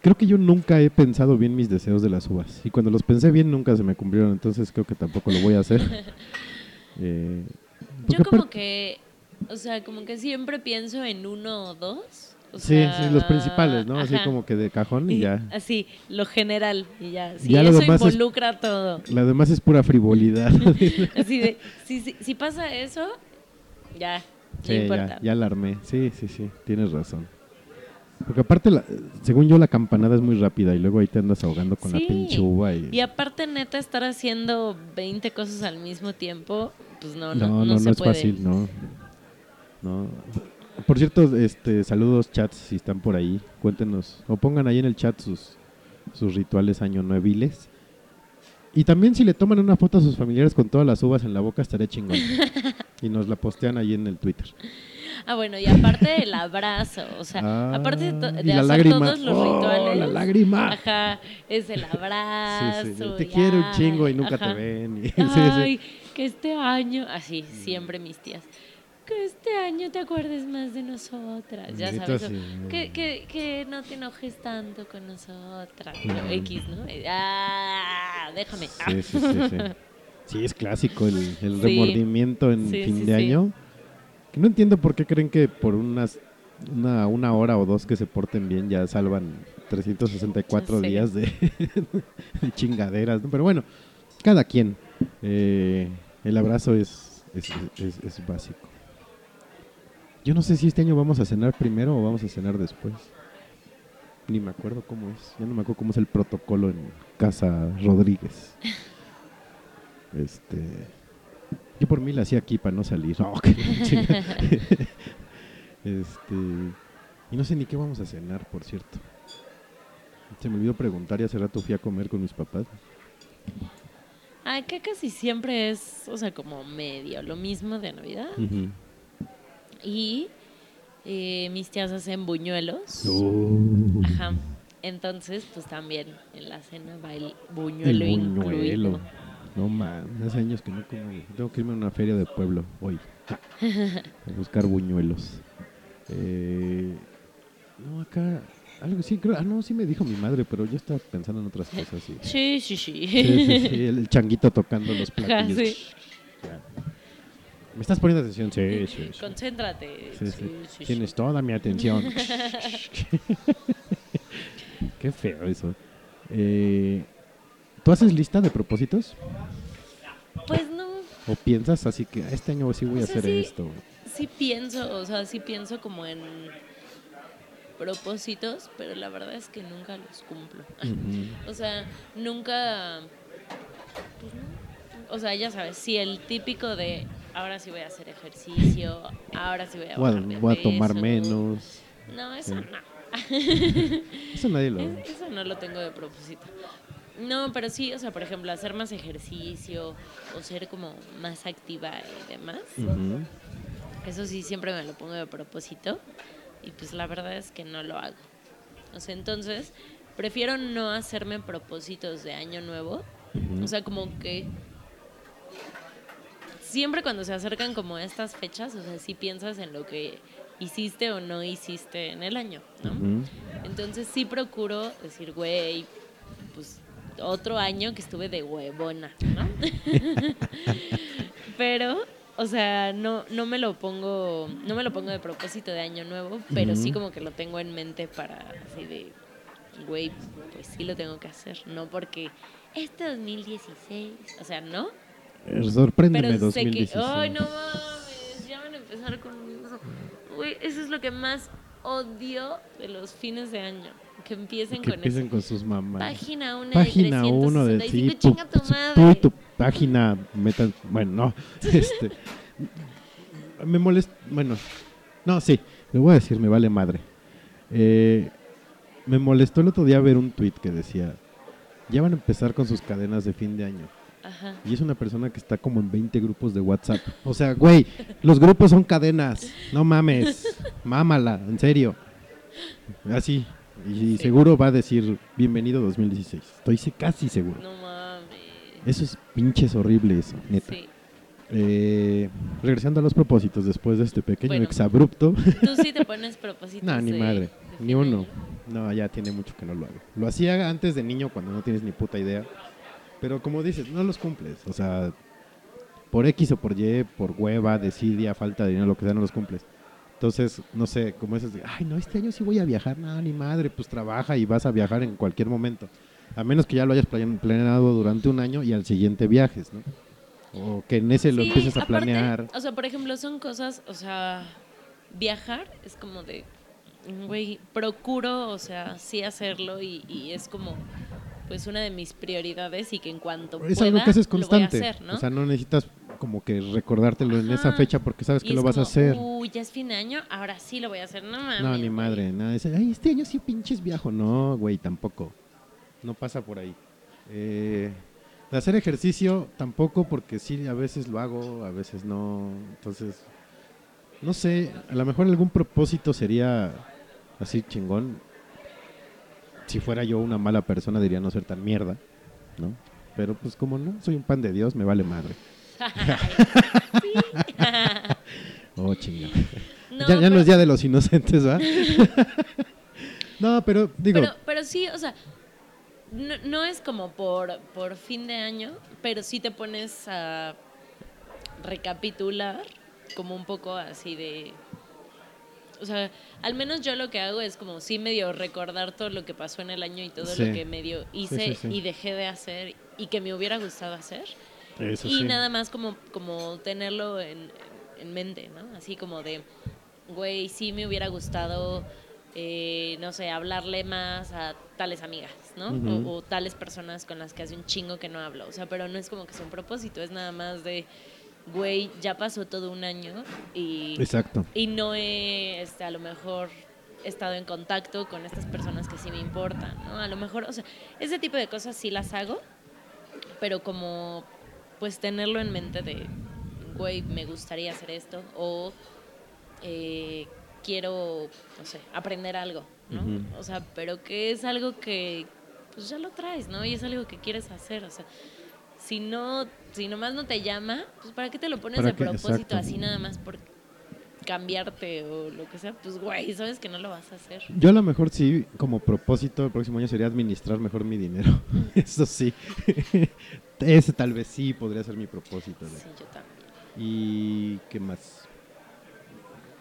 Creo que yo nunca he pensado bien mis deseos de las uvas. Y cuando los pensé bien, nunca se me cumplieron. Entonces creo que tampoco lo voy a hacer. [laughs] Eh, Yo como que, o sea, como que siempre pienso en uno o dos. o Sí, sea, sí, los principales, ¿no? Así como que de cajón y ya. Así, lo general y ya. Sí, Ya lo eso es- involucra todo. La demás es pura frivolidad. [laughs] Así de, si, si, si pasa eso, ya, Sí, ya, importa. ya la armé. Sí, sí, sí, tienes razón. Porque aparte, la- según yo, la campanada es muy rápida y luego ahí te andas ahogando con Sí. la pinche uva. Y... Y aparte, neta, estar haciendo 20 cosas al mismo tiempo, pues no, no, no, no, no, no, es fácil, no. No. Por cierto, este, saludos chats si están por ahí. Cuéntenos o pongan ahí en el chat sus, sus rituales año nueviles. Y también si le toman una foto a sus familiares con todas las uvas en la boca, estaría chingón. [laughs] y nos la postean ahí en el Twitter. Ah, bueno, y aparte el abrazo, o sea, Ah, aparte de, de hacer lágrima. todos los ¡Oh, rituales. la lágrima! Ajá, es el abrazo. Sí, sí. Te quiero un ay, chingo y nunca ajá. te ven. y- [laughs] sí, sí. Ay, que este año, así, siempre mis tías. Que este año te acuerdes más de nosotras, ya sabes. o-. Que, que, que no te enojes tanto con nosotras. Mm. ¿no? X, ¿no? Ah, déjame. Sí, sí, sí. [laughs] Sí, es clásico el, el Sí. remordimiento en Sí, fin sí, de año. Que no entiendo por qué creen que por unas una, una hora o dos que se porten bien ya salvan 364 Ya sé. días de, [laughs] de chingaderas. ¿no? Pero bueno, cada quien. Eh, el abrazo es, es, es- es básico. Yo no sé si este año vamos a cenar primero o vamos a cenar después. Ni me acuerdo cómo es. Ya no me acuerdo cómo es el protocolo en Casa Rodríguez. [laughs] Este. Yo por mí la hacía aquí para no salir. [laughs] [laughs] Este. Y no sé ni qué vamos a cenar, por cierto. Se me olvidó preguntar y hace rato fui a comer con mis papás. Ay, que casi siempre es, o sea, como medio lo mismo de Navidad. Y eh, mis tías hacen buñuelos. Ajá. Entonces, pues también en la cena va el el buñuelo, buñuelo. incluido. No man, hace años que no como. Tengo que irme a una feria de pueblo hoy. A buscar buñuelos. Eh, no, acá. Algo sí, creo. Ah, no, sí me dijo mi madre, pero yo estaba pensando en otras cosas. Sí, Sí, sí, sí. sí, sí, sí, el changuito tocando los platillos. Ya. ¿Me estás poniendo atención? Sí, sí. sí. Concéntrate. Sí, Sí, sí. sí, sí. Tienes toda mi atención. [laughs] [laughs] Qué feo eso. Eh, ¿Tú haces lista de propósitos? Pues no, ¿O piensas así que este año sí voy a O sea, hacer sí. esto? sí pienso, o sea, sí pienso como en propósitos, pero la verdad es que nunca los cumplo. [laughs] O sea, nunca. pues no. O sea, ya sabes, sí, el típico de ahora sí voy a hacer ejercicio, ahora sí voy a bajar de voy a tomar peso. menos. No, eso Sí. no. [laughs] Eso nadie lo... Es- [laughs] Eso no lo tengo de propósito. No, pero sí, o sea, por ejemplo, hacer más ejercicio o ser como más activa y demás. Eso sí, siempre me lo pongo de propósito. Y pues la verdad es que no lo hago. O sea, entonces, prefiero no hacerme propósitos de año nuevo. O sea, como que siempre cuando se acercan como estas fechas, o sea, sí piensas en lo que hiciste o no hiciste en el año, ¿no? Entonces sí procuro decir, güey, pues otro año que estuve de huevona, ¿no? [laughs] Pero, o sea, no, no me lo pongo, no me lo pongo de propósito de año nuevo, pero sí como que lo tengo en mente para así de, güey, pues sí lo tengo que hacer, no porque este 2016, o sea, ¿no? Eh, Sorpréndeme Pero sé que, 2016. ay, no mames, ya van a empezar con. Güey, eso es lo que más odio de los fines de año, que empiecen que con empiecen eso. con sus mamás. Página 1 Página de 1 de 365, sí, tu, chinga tu tú madre. y tu página meta, bueno, no, [laughs] este me molesta, bueno, No, sí, le voy a decir, me vale madre. Eh, me molestó el otro día ver un tweet que decía, ya van a empezar con sus cadenas de fin de año. Ajá. Y es una persona que está como en 20 grupos de WhatsApp. O sea, güey, los grupos son cadenas. No mames. [laughs] Mámala, en serio. Así. Y seguro va a decir, bienvenido 2016. Estoy casi seguro. No mames. Eso es pinches horrible eso, neta. Sí. Eh, regresando a los propósitos después de este pequeño Bueno. exabrupto. Tú sí te pones propósitos. [laughs] no, ni de- madre. de Ni uno. No, ya tiene mucho que no lo hago. Lo hacía antes de niño cuando no tienes ni puta idea. Pero como dices, no los cumples. O sea, por X o por Y, por hueva, desidia, falta de dinero, lo que sea, no los cumples. Entonces, no sé, como esas de, ay, no, este año sí voy a viajar. No, ni madre, pues trabaja y vas a viajar en cualquier momento. A menos que ya lo hayas plane- planeado durante un año y al siguiente viajes, ¿no? O que en ese lo empieces a aparte, planear. O sea, por ejemplo, son cosas, o sea, viajar es como de, güey, procuro, o sea, sí hacerlo y, y es como, pues, una de mis prioridades y que en cuanto Es pueda, algo que haces lo voy a constante. hacer, ¿no? O sea, no necesitas como que recordártelo en esa fecha porque sabes Y que es lo vas a hacer. Uy, ya es fin de año, ahora sí lo voy a hacer. No mames. No, ni madre, nada. Dice, Ay, este año sí pinches viajo. No, güey, tampoco. No pasa por ahí. Eh, de hacer ejercicio tampoco porque sí, a veces lo hago, a veces no. Entonces, no sé, a lo mejor algún propósito sería así chingón. Si fuera yo una mala persona diría no ser tan mierda, ¿no? Pero pues como no, soy un pan de Dios, me vale madre. [laughs] Oh, chingada. No, ya, ya no pero- es día de los inocentes, ¿va? [laughs] no, pero digo, Pero, pero sí, o sea, no, no es como por, por fin de año, pero sí te pones a recapitular como un poco así de... O sea, al menos yo lo que hago es como sí medio recordar todo lo que pasó en el año y todo Sí. lo que medio hice sí, sí. y dejé de hacer y que me hubiera gustado hacer. eso y nada más como, como tenerlo en, en mente, ¿no? Así como de, güey, sí me hubiera gustado, eh, no sé, hablarle más a tales amigas, ¿no? O, o tales personas con las que hace un chingo que no hablo. O sea, pero no es como que sea un propósito, es nada más de, güey, ya pasó todo un año y, Exacto. y no he, este, a lo mejor estado en contacto con estas personas que sí me importan, ¿no? A lo mejor, o sea, ese tipo de cosas sí las hago, pero como pues tenerlo en mente de, güey, me gustaría hacer esto o eh, quiero, no sé, aprender algo, ¿no? O sea, pero que es algo que pues ya lo traes, ¿no? Y es algo que quieres hacer, o sea, si no, si nomás no te llama, pues ¿para qué te lo pones ¿Para de qué? propósito Exacto. así nada más por cambiarte o lo que sea? Pues güey, sabes que no lo vas a hacer. Yo a lo mejor sí, como propósito el próximo año sería administrar mejor mi dinero. [laughs] Eso sí. [laughs] Ese tal vez sí podría ser mi propósito. Sí, yo también. ¿Y qué más?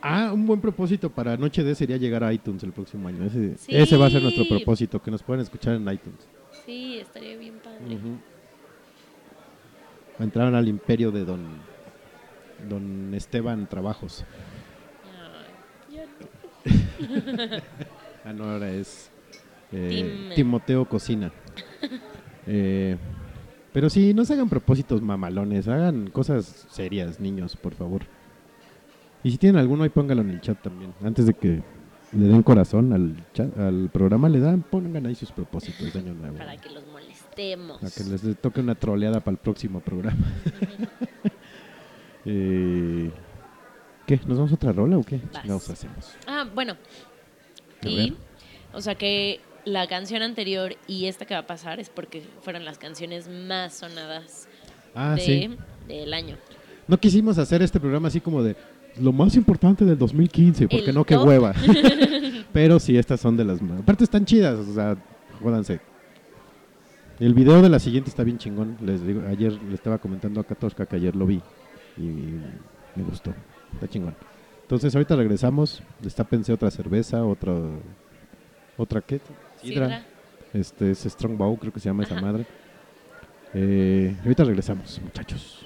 Ah, un buen propósito para Noche de sería llegar a iTunes el próximo año. Ese, Sí. ese va a ser nuestro propósito, que nos puedan escuchar en iTunes. Sí, estaría bien padre. Ujú. Entraron al imperio de don, don Esteban Trabajos. Ay, ya no. [laughs] Ah, no, ahora es eh, Tim- Timoteo Cocina. Eh, pero sí, no se hagan propósitos mamalones, hagan cosas serias, niños, por favor. Y si tienen alguno, ahí póngalo en el chat también. Antes de que le den corazón al, chat, al programa, le dan, pongan ahí sus propósitos de año nuevo. Para que los Para que les toque una troleada para el próximo programa. [laughs] Eh, ¿Qué? ¿Nos vamos a otra rola o qué? Chingados hacemos? Ah, bueno. Y, o sea que la canción anterior y esta que va a pasar es porque fueron las canciones más sonadas Ah, de, sí. del año. No quisimos hacer este programa así como de lo más importante del 2015, porque El no, qué top. hueva. [laughs] Pero sí, estas son de las más. Aparte están chidas, o sea, jódanse. El video de la siguiente está bien chingón. Les digo, ayer le estaba comentando a Katoshka que ayer lo vi y me gustó. Está chingón. Entonces ahorita regresamos, destápense otra cerveza, otra otra qué? Sidra. Este es Strongbow, creo que se llama esa madre. Eh, ahorita regresamos, muchachos.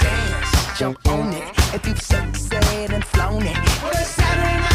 jump on it. If you've sexed and flown it. Saturday night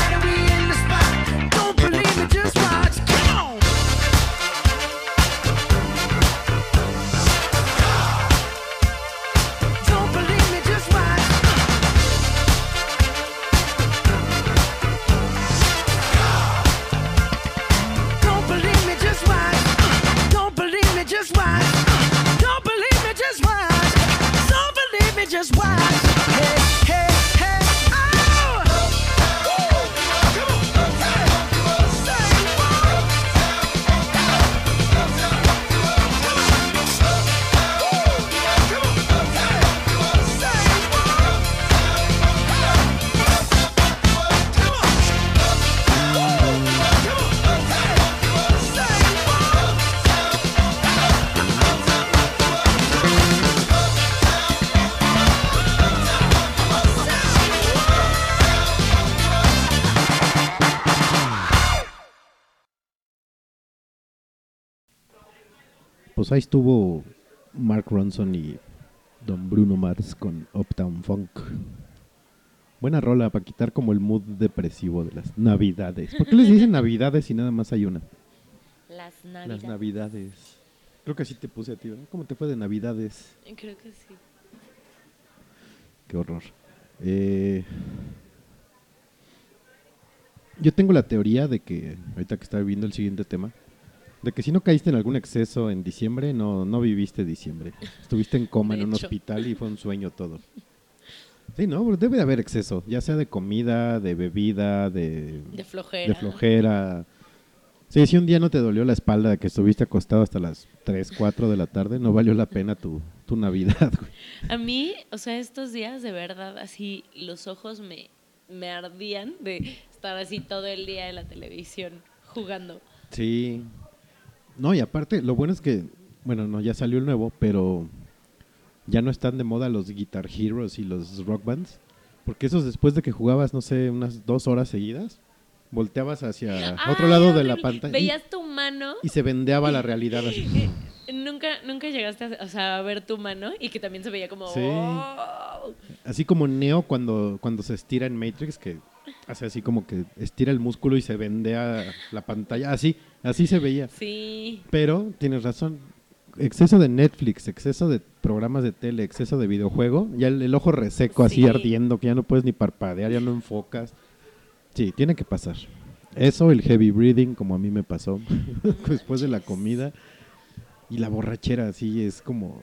Pues ahí estuvo Mark Ronson y Don Bruno Mars con Uptown Funk. Buena rola para quitar como el mood depresivo de las navidades. ¿Por qué les dicen navidades si nada más hay una? Las Las navidades. Creo que así te puse a ti, ¿verdad? ¿Cómo te fue de navidades? Creo que sí. Qué horror. Eh, yo tengo la teoría de que, ahorita que estaba viendo el siguiente tema, de que si no caíste en algún exceso en diciembre, no, no viviste diciembre. Estuviste en coma en un hospital y fue un sueño todo. Sí, ¿no? Pero Debe de haber exceso, ya sea de comida, de bebida, de, De flojera. de flojera. Sí, si un día no te dolió la espalda de que estuviste acostado hasta las 3, 4 de la tarde, no valió la pena tu, tu Navidad, güey. A mí, o sea, estos días de verdad, así los ojos me, me ardían de estar así todo el día en la televisión jugando. Sí. No, y aparte, lo bueno es que, bueno, no, ya salió el nuevo, pero ya no están de moda los Guitar Heroes y los Rock Bands. Porque esos después de que jugabas, no sé, unas dos horas seguidas, volteabas hacia otro Ay, lado de la pantalla y, Veías tu mano. y se vendeaba la realidad así. [laughs] Nunca, nunca llegaste a, o sea, a ver tu mano y que también se veía como. Sí. "Oh". Así como Neo cuando, cuando se estira en Matrix, que hace así como que estira el músculo y se vendea la pantalla. Así, así se veía. Sí. Pero tienes razón. Exceso de Netflix, exceso de programas de tele, exceso de videojuego, ya el, el ojo reseco así Sí. ardiendo, que ya no puedes ni parpadear, ya no enfocas. Sí, tiene que pasar. Eso, el heavy breathing, como a mí me pasó [laughs] después de la comida. Y la borrachera, así es como.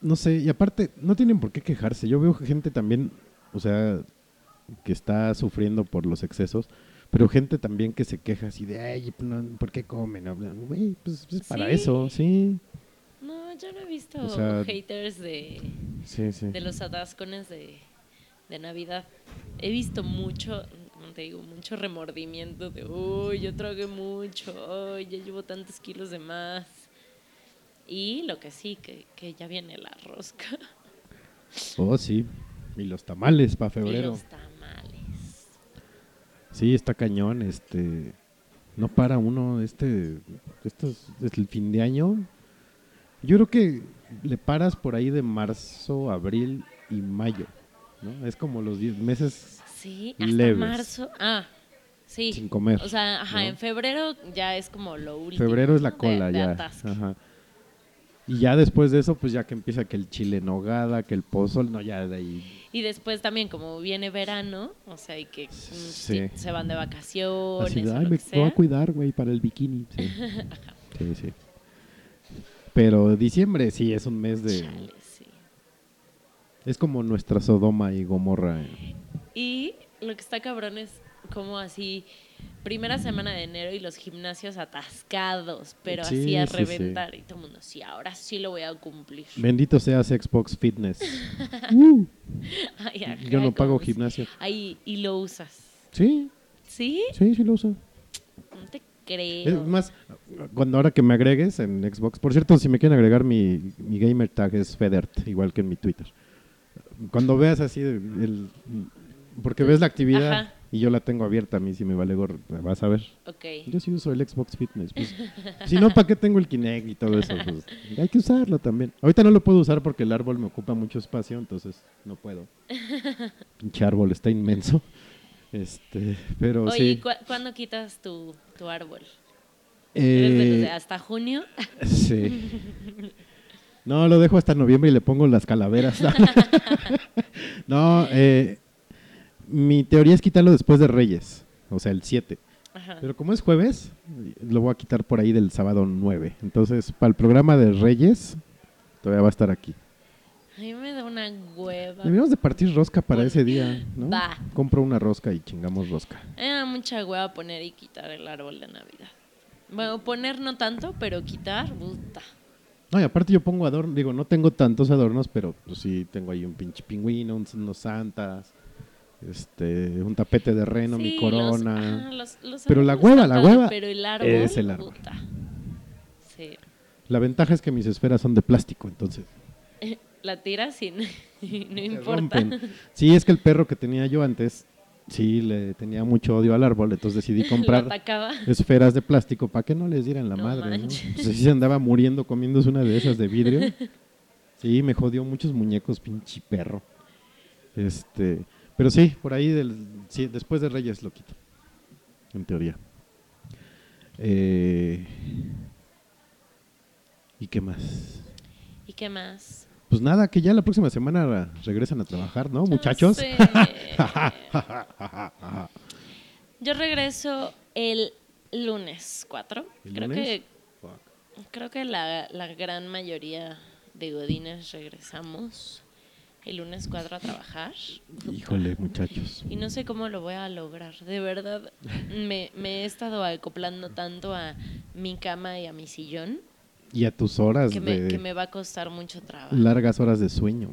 No sé, y aparte, no tienen por qué quejarse. Yo veo gente también, o sea, que está sufriendo por los excesos, pero gente también que se queja así de, ay, pues, ¿por qué comen? Güey, pues es para Sí. eso, sí. No, yo no he visto O sea, haters de, Sí, sí. de los atascones de, de Navidad. He visto mucho, te digo, mucho remordimiento de, uy, yo tragué mucho, uy, ya llevo tantos kilos de más. Y lo que sí, que, que ya viene la [laughs] rosca Oh, sí. Y los tamales para y febrero. los tamales. Sí, está cañón, este no para uno este esto es, es el fin de año. Yo creo que le paras por ahí de marzo, abril y mayo, ¿no? Es como los 10 meses Sí, hasta Leves. marzo. Ah, sí. sin comer. O sea, ajá, ¿no? en febrero ya es como lo último. Febrero es la cola de ya. Ajá. Y ya después de eso, pues ya que empieza que el chile en nogada, que el pozol, no, ya de ahí. Y después también, como viene verano, o sea, y que mm, Sí. se van de vacaciones. Así de, o ay, lo me que voy a sea". cuidar, güey, para el bikini. Sí. [laughs] sí, sí. Pero diciembre sí es un mes de... Chale, sí. Es como nuestra Sodoma y Gomorra. eh. Y lo que está cabrón es como así, primera semana de enero y los gimnasios atascados, pero Sí, así a sí, sí. reventar. Y todo el mundo, sí, ahora sí lo voy a cumplir. Bendito seas Xbox Fitness. [laughs] Uh, Ay, acá yo no pago gimnasio. Ay, y lo usas. Sí, ¿Sí? sí, sí lo uso. No te creo. Es más, cuando ahora que me agregues en Xbox, por cierto, si me quieren agregar mi, mi gamer tag es Federt, igual que en mi Twitter. Cuando veas así, el, el- porque ves la actividad Ajá. Y yo la tengo abierta a mí, si me vale gorro, vas a ver. Ok. Yo sí uso el Xbox Fitness. pues. si no, ¿para qué tengo el Kinect y todo eso? Pues, hay que usarlo también. Ahorita no lo puedo usar porque el árbol me ocupa mucho espacio, entonces no puedo. [laughs] Pinche árbol está inmenso. Este, pero Oye, sí. ¿y cu- ¿cuándo quitas tu, tu árbol? ¿Eres de los de Eh, hasta junio? Sí. [laughs] No, lo dejo hasta noviembre y le pongo las calaveras. [laughs] no, eh, mi teoría es quitarlo después de Reyes, o sea, el 7. Ajá. Pero como es jueves, lo voy a quitar por ahí del sábado 9. Entonces, para el programa de Reyes, todavía va a estar aquí. A mí me da una hueva. Deberíamos de partir rosca para ese día, ¿no? Va. Compro una rosca y chingamos rosca. Me da mucha hueva poner y quitar el árbol de Navidad. Bueno, poner no tanto, pero quitar, puta. No, y aparte yo pongo adornos, digo, no tengo tantos adornos, pero pues sí tengo ahí un pinche pingüino, un- unos santas, este, un tapete de reno, mi corona. los- ajá, los- los Pero la hueva, la hueva Pero el árbol, es el árbol. Sí. La ventaja es que mis esferas son de plástico, entonces [laughs] La tiras y no, [laughs] importa. rompen. [laughs] Sí, es que el perro que tenía yo antes, sí le tenía mucho odio al árbol, entonces decidí comprar esferas de plástico para que no les dieran la No madre, ¿no? Entonces sí se andaba muriendo comiéndose una de esas de vidrio. Sí, me jodió muchos muñecos, pinche perro. Este, pero sí, por ahí del, sí, después de Reyes lo quito. En teoría. Eh, ¿Y qué más? ¿Y qué más? Pues nada, que ya la próxima semana regresan a trabajar, ¿no, muchachos? sé. Ajá. [laughs] Yo regreso el lunes 4. ¿El creo lunes? que Fuck. creo que la, la gran mayoría de godines regresamos el lunes 4 a trabajar. Híjole, muchachos. Y no sé cómo lo voy a lograr. De verdad, me, me he estado acoplando tanto a mi cama y a mi sillón Y a tus horas que me, de que me va a costar mucho trabajo. largas horas de sueño.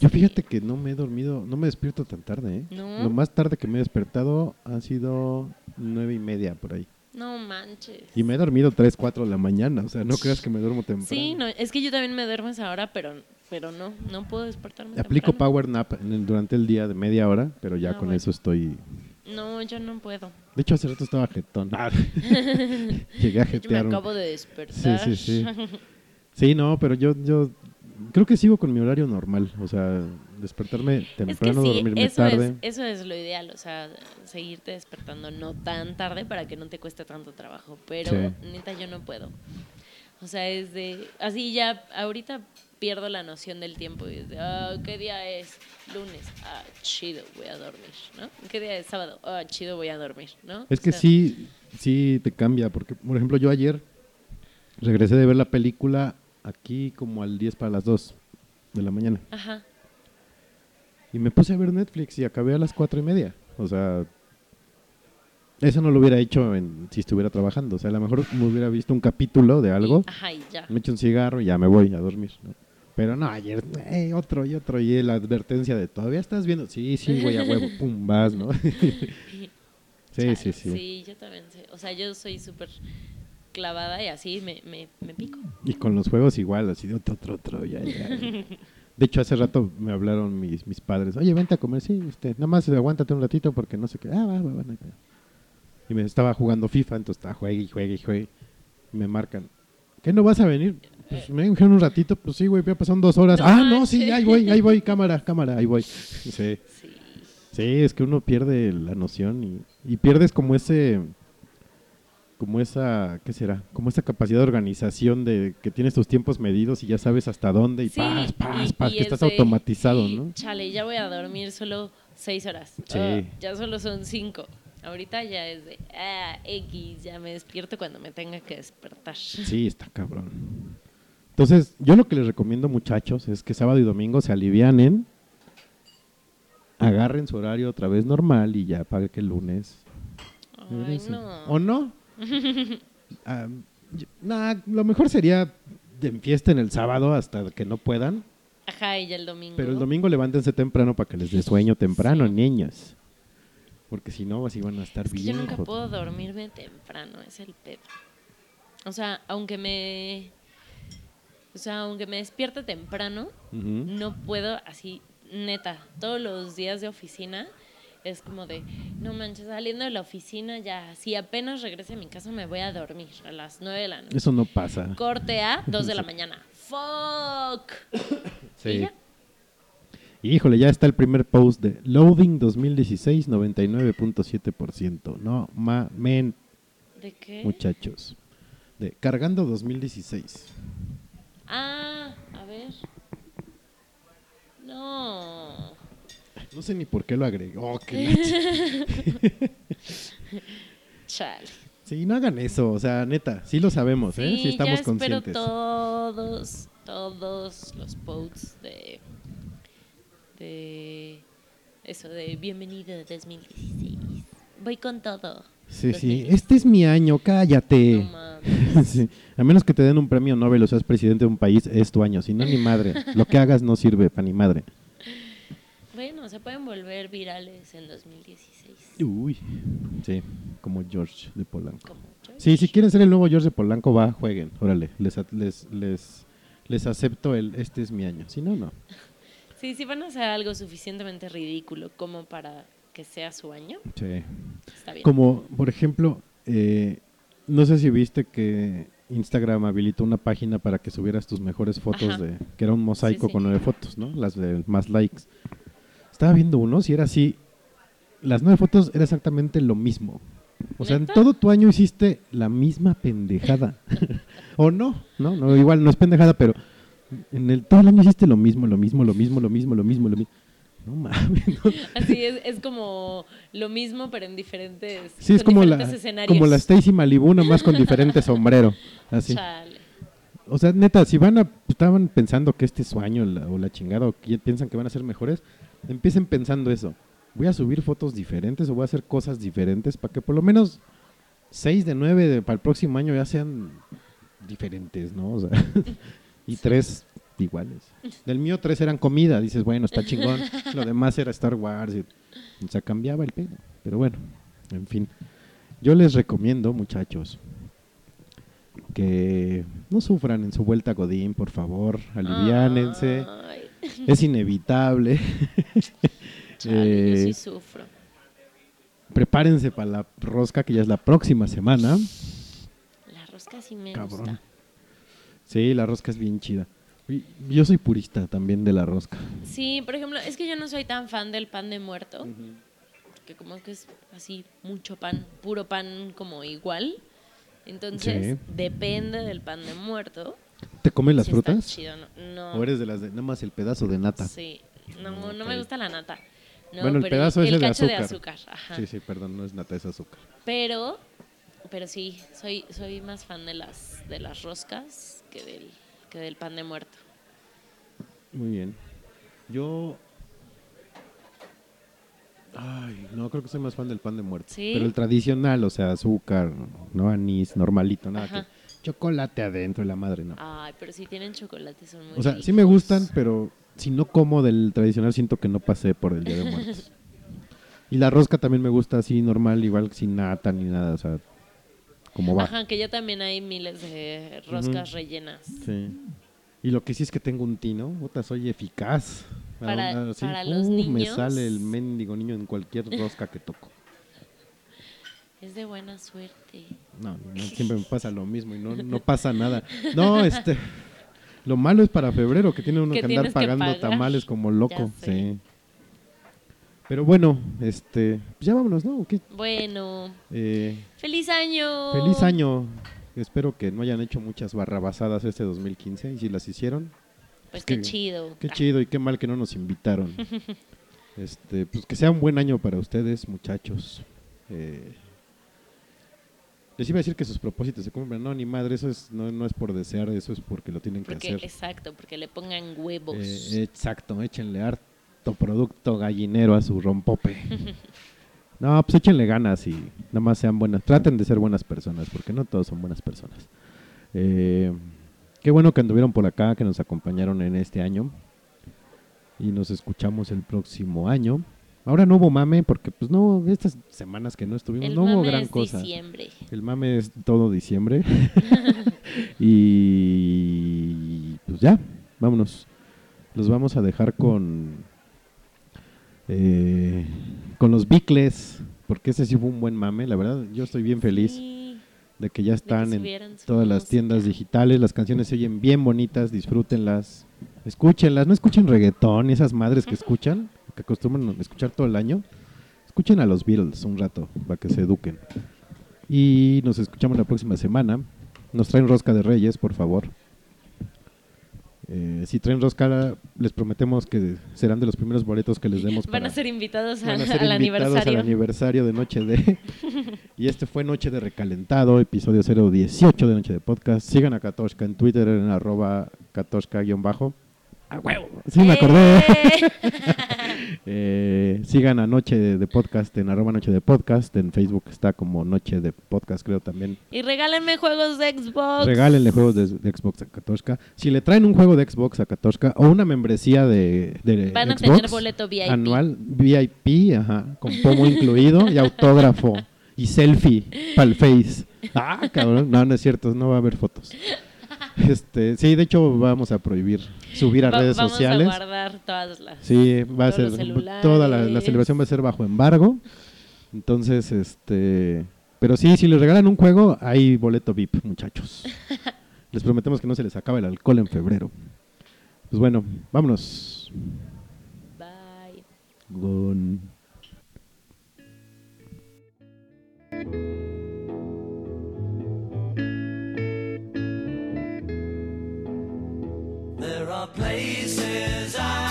Yo fíjate que no me he dormido, no me despierto tan tarde, ¿eh? ¿No? Lo más tarde que me he despertado ha sido nueve y media por ahí. No manches. Y me he dormido tres, cuatro de la mañana, o sea, no creas que me duermo temprano. Sí, no, es que yo también me duermo a esa hora, pero, pero no, no puedo despertarme Aplico temprano. power nap en el- durante el día de media hora, pero ya Ah, con bueno. eso estoy... No, yo no puedo. De hecho, hace rato estaba jetón. [laughs] Ah, [laughs] Llegué a Yo me jetear. un- acabo de Sí, despertar. sí, [laughs] sí. Sí, no, pero yo, yo creo que sigo con mi horario normal. O sea, despertarme Es que temprano, sí, dormirme eso tarde. es, eso es lo ideal, o sea, seguirte despertando no tan tarde para que no te cueste tanto trabajo, pero Sí. neta yo no puedo. O sea, es de, así ya, ahorita pierdo la noción del tiempo y de, ah, ¿qué día es? Lunes, ah, chido, voy a dormir, ¿no? ¿Qué día es sábado? Ah, chido, voy a dormir, ¿no? Es O que sea, sí, sí te cambia, porque, por ejemplo, yo ayer regresé de ver la película aquí como al 10 para las 2 de la mañana. Ajá, Y me puse a ver Netflix y acabé a las 4 y media. O sea, eso no lo hubiera hecho en- si estuviera trabajando. O sea, a lo mejor me hubiera visto un capítulo de algo, ajá, y ya. me echo un cigarro y ya me voy a dormir. ¿no? Pero no, ayer, eh, otro y otro. Y la advertencia de, ¿todavía estás viendo? Sí, sí, güey, a huevo. Pum, vas, ¿no? [laughs] sí, Chale, sí, sí. Sí, yo también sé. O sea, yo soy súper clavada y así me, me, me pico. Y con los juegos igual, así de otro, otro, otro, ya, ya. [laughs] De hecho, hace rato me hablaron mis, mis padres. Oye, vente a comer. Sí, este, nada más aguántate un ratito porque no sé qué. Ah, va, va, va, no hay pedo". Y me estaba jugando FIFA, entonces estaba juegue y juegue y juegue. Y me marcan. ¿Qué no vas a venir? Pues me dijeron un ratito. Pues sí, güey, ya pasaron dos horas. No ah, no, sí, ahí voy, ahí voy, cámara, cámara, ahí voy. Sí. Sí. Sí, es que uno pierde la noción y, y pierdes como ese, como esa, ¿qué será? Como esa capacidad de organización de que tienes tus tiempos medidos y ya sabes hasta dónde y Sí, y- paz, y que es estás de, automatizado, ¿no? Chale, ya voy a dormir solo seis horas. Sí. Ah, ya solo son cinco. Ahorita ya es de, ah, X, ya me despierto cuando me tenga que despertar. Sí, está cabrón. Entonces, yo lo que les recomiendo, muchachos, es que sábado y domingo se alivianen, agarren su horario otra vez normal y ya para que el lunes Ay, regresen. no. ¿O no? [laughs] Nah, lo mejor sería de fiesta en el sábado hasta que no puedan. Ajá, y ya el domingo. Pero el domingo levántense temprano para que les dé sueño temprano, niños. Porque si no, así van a estar Es que yo nunca puedo dormirme temprano, es el pedo. O sea, aunque me. O sea, aunque me despierte temprano, no puedo así, neta, todos los días de oficina es como de, no manches, saliendo de la oficina ya, si apenas regrese a mi casa me voy a dormir a las 9 de la noche. Eso no pasa. Corte a [laughs] 2 de la mañana. Fuck. Sí. Y ya. Híjole, ya está el primer post de Loading 2016, 99.7%. No, mamen, ¿De qué? muchachos. De Cargando 2016. Ah, a ver. No. No sé ni por qué lo agregó. [laughs] Chale. sí, no hagan eso. O sea, neta, sí lo sabemos, ¿eh? Sí, Sí, estamos ya conscientes. todos, todos los posts de, de eso, de bienvenido 2016. Voy con todo. Sí, sí. 2016. Este es mi año, cállate. No. [laughs] Sí. A menos que te den un premio Nobel o seas presidente de un país, es tu año. Si no, ni madre. Lo que hagas no sirve para ni madre. Bueno, se pueden volver virales en 2016. Uy. Sí, como George de Polanco. Como George. Sí, si quieren ser el nuevo George de Polanco, va, jueguen. Órale, les, les, les, les acepto el este es mi año. Si no, no. [laughs] Sí, si van a hacer algo suficientemente ridículo como para que sea su año, Sí. está bien. Como, por ejemplo, eh, no sé si viste que Instagram habilitó una página para que subieras tus mejores fotos Ajá. de que era un mosaico Sí, sí. con nueve fotos, ¿no? Las de más likes. Estaba viendo unos y era así. Las nueve fotos era exactamente lo mismo. O sea, en todo tu año hiciste la misma pendejada. [laughs] o no, no, no, igual no es pendejada, pero en el todo el año hiciste lo mismo, lo mismo, lo mismo, lo mismo, lo mismo, lo mismo. No mames. no. Así es, es como lo mismo, pero en diferentes, Sí, es como la, escenarios. como la Stacy Malibu, nomás con diferente sombrero. Así. Chale. O sea, neta, si van a, estaban pensando que este es su año la- o la chingada, o que piensan que van a ser mejores, empiecen pensando eso. Voy a subir fotos diferentes o voy a hacer cosas diferentes para que por lo menos 6 de 9 para el próximo año ya sean diferentes, ¿no? O sea, [laughs] y tres iguales. Del mío tres eran comida, dices, bueno, está chingón. [laughs] Lo demás era Star Wars. y- o sea, cambiaba el pedo. Pero bueno, en fin. Yo les recomiendo, muchachos, que no sufran en su vuelta a Godín, por favor. Aliviánense. Ay, Es inevitable. [laughs] chale, yo Eh, sí sufro. prepárense para la rosca, que ya es la próxima semana. La rosca sí me Cabrón. gusta. Sí, la rosca es bien chida. Yo soy purista también de la rosca. Sí, por ejemplo, es que yo no soy tan fan del pan de muerto. Que como que es así mucho pan, puro pan como igual. Entonces, Sí. depende del pan de muerto. ¿Te comes las si está frutas? chido, no, no. ¿O eres de las de nada más el pedazo de nata? Sí, no, me gusta la nata. No, bueno, el pero pedazo el de cacho azúcar. de azúcar. Ajá. Sí, sí, perdón, no es nata, es azúcar. Pero, pero sí, soy, soy más fan de las, de las roscas que del, que del pan de muerto. Muy bien. Yo. Ay, no, creo que soy más fan del pan de muerto. ¿Sí? Pero el tradicional, o sea, azúcar, no anís, normalito, nada Ajá. que chocolate adentro de la madre, no. Ay, pero si tienen chocolate son muy O sea, sí me gustan, pero si no como del tradicional siento que no pasé por el Día de [laughs] Muertos. y la rosca también me gusta así normal, igual sin nata ni nada, o sea, como va. Ajá, que ya también hay miles de roscas rellenas. Sí. Y lo que sí es que tengo un tino, puta, soy eficaz. Para- sí, para los uh, Me niños. sale el mendigo niño en cualquier rosca que toco. [laughs] Es de buena suerte. No, no, [laughs] siempre me pasa lo mismo y no, no pasa nada. No, [laughs] este. Lo malo es para febrero, que tiene uno Que que andar que pagando pagar. tamales como loco. Sí. Pero bueno, este. Pues ya vámonos, ¿no? ¿O qué? Bueno, Eh, feliz año. feliz año. Espero que no hayan hecho muchas barrabasadas este 2015 y si las hicieron, Pues qué- qué chido. Qué chido y qué mal que no nos invitaron. [laughs] este, pues que sea un buen año para ustedes, muchachos. Eh, les iba a decir que sus propósitos se cumplan. No, ni madre, eso es, no, no es por desear, eso es porque lo tienen que hacer. exacto, porque le pongan huevos. Eh, exacto, échenle harto producto gallinero a su rompope. no, pues échenle ganas y nada más sean buenas. Traten de ser buenas personas, porque no todos son buenas personas. Eh, qué bueno que anduvieron por acá, que nos acompañaron en este año. Y nos escuchamos el próximo año. Ahora no hubo mame, porque pues no, estas semanas que no estuvimos, El no hubo gran es cosa. diciembre. El mame es todo diciembre. [laughs] y pues ya, vámonos. Los vamos a dejar con eh, con los bicles, porque ese sí fue un buen mame, la verdad. Yo estoy bien feliz Sí. de que ya están en todas las tiendas digitales. Las canciones se oyen bien bonitas, disfrútenlas. Escúchenlas, no escuchen reggaetón y esas madres que escuchan, que acostumbran escuchar todo el año. Escuchen a los Beatles un rato para que se eduquen. Y nos escuchamos la próxima semana. Nos traen rosca de reyes, por favor. Eh, si traen rosca, les prometemos que serán de los primeros boletos que les demos. Van a ser invitados a ser al invitados aniversario. al aniversario de Noche de. [laughs] y este fue Noche de Recalentado, episodio 018 de Noche de Podcast. Sigan a Katoshka en Twitter en arroba Katoshka-bajo. ¡A huevo! Sí, me acordé. ¡Eh! [laughs] Eh, sigan a Noche de, de Podcast en arroba Noche de Podcast. En Facebook está como Noche de Podcast, creo también. y regálenme juegos de Xbox. Regálenle juegos de, de Xbox a Katoshka. Si le traen un juego de Xbox a Katoshka o una membresía de, de Van a Xbox tener boleto VIP. anual, VIP, ajá, con pomo incluido y autógrafo y selfie para el Face. Ah, cabrón, no, no es cierto, no va a haber fotos. Este, sí, de hecho vamos a prohibir subir a Va- redes vamos sociales. a guardar todas las. Sí, va a ser toda la, la celebración va a ser bajo embargo. Entonces, este, pero sí, si les regalan un juego, hay boleto VIP, muchachos. [laughs] les prometemos que no se les acaba el alcohol en febrero. Pues bueno, vámonos. Bye. Con- There are places I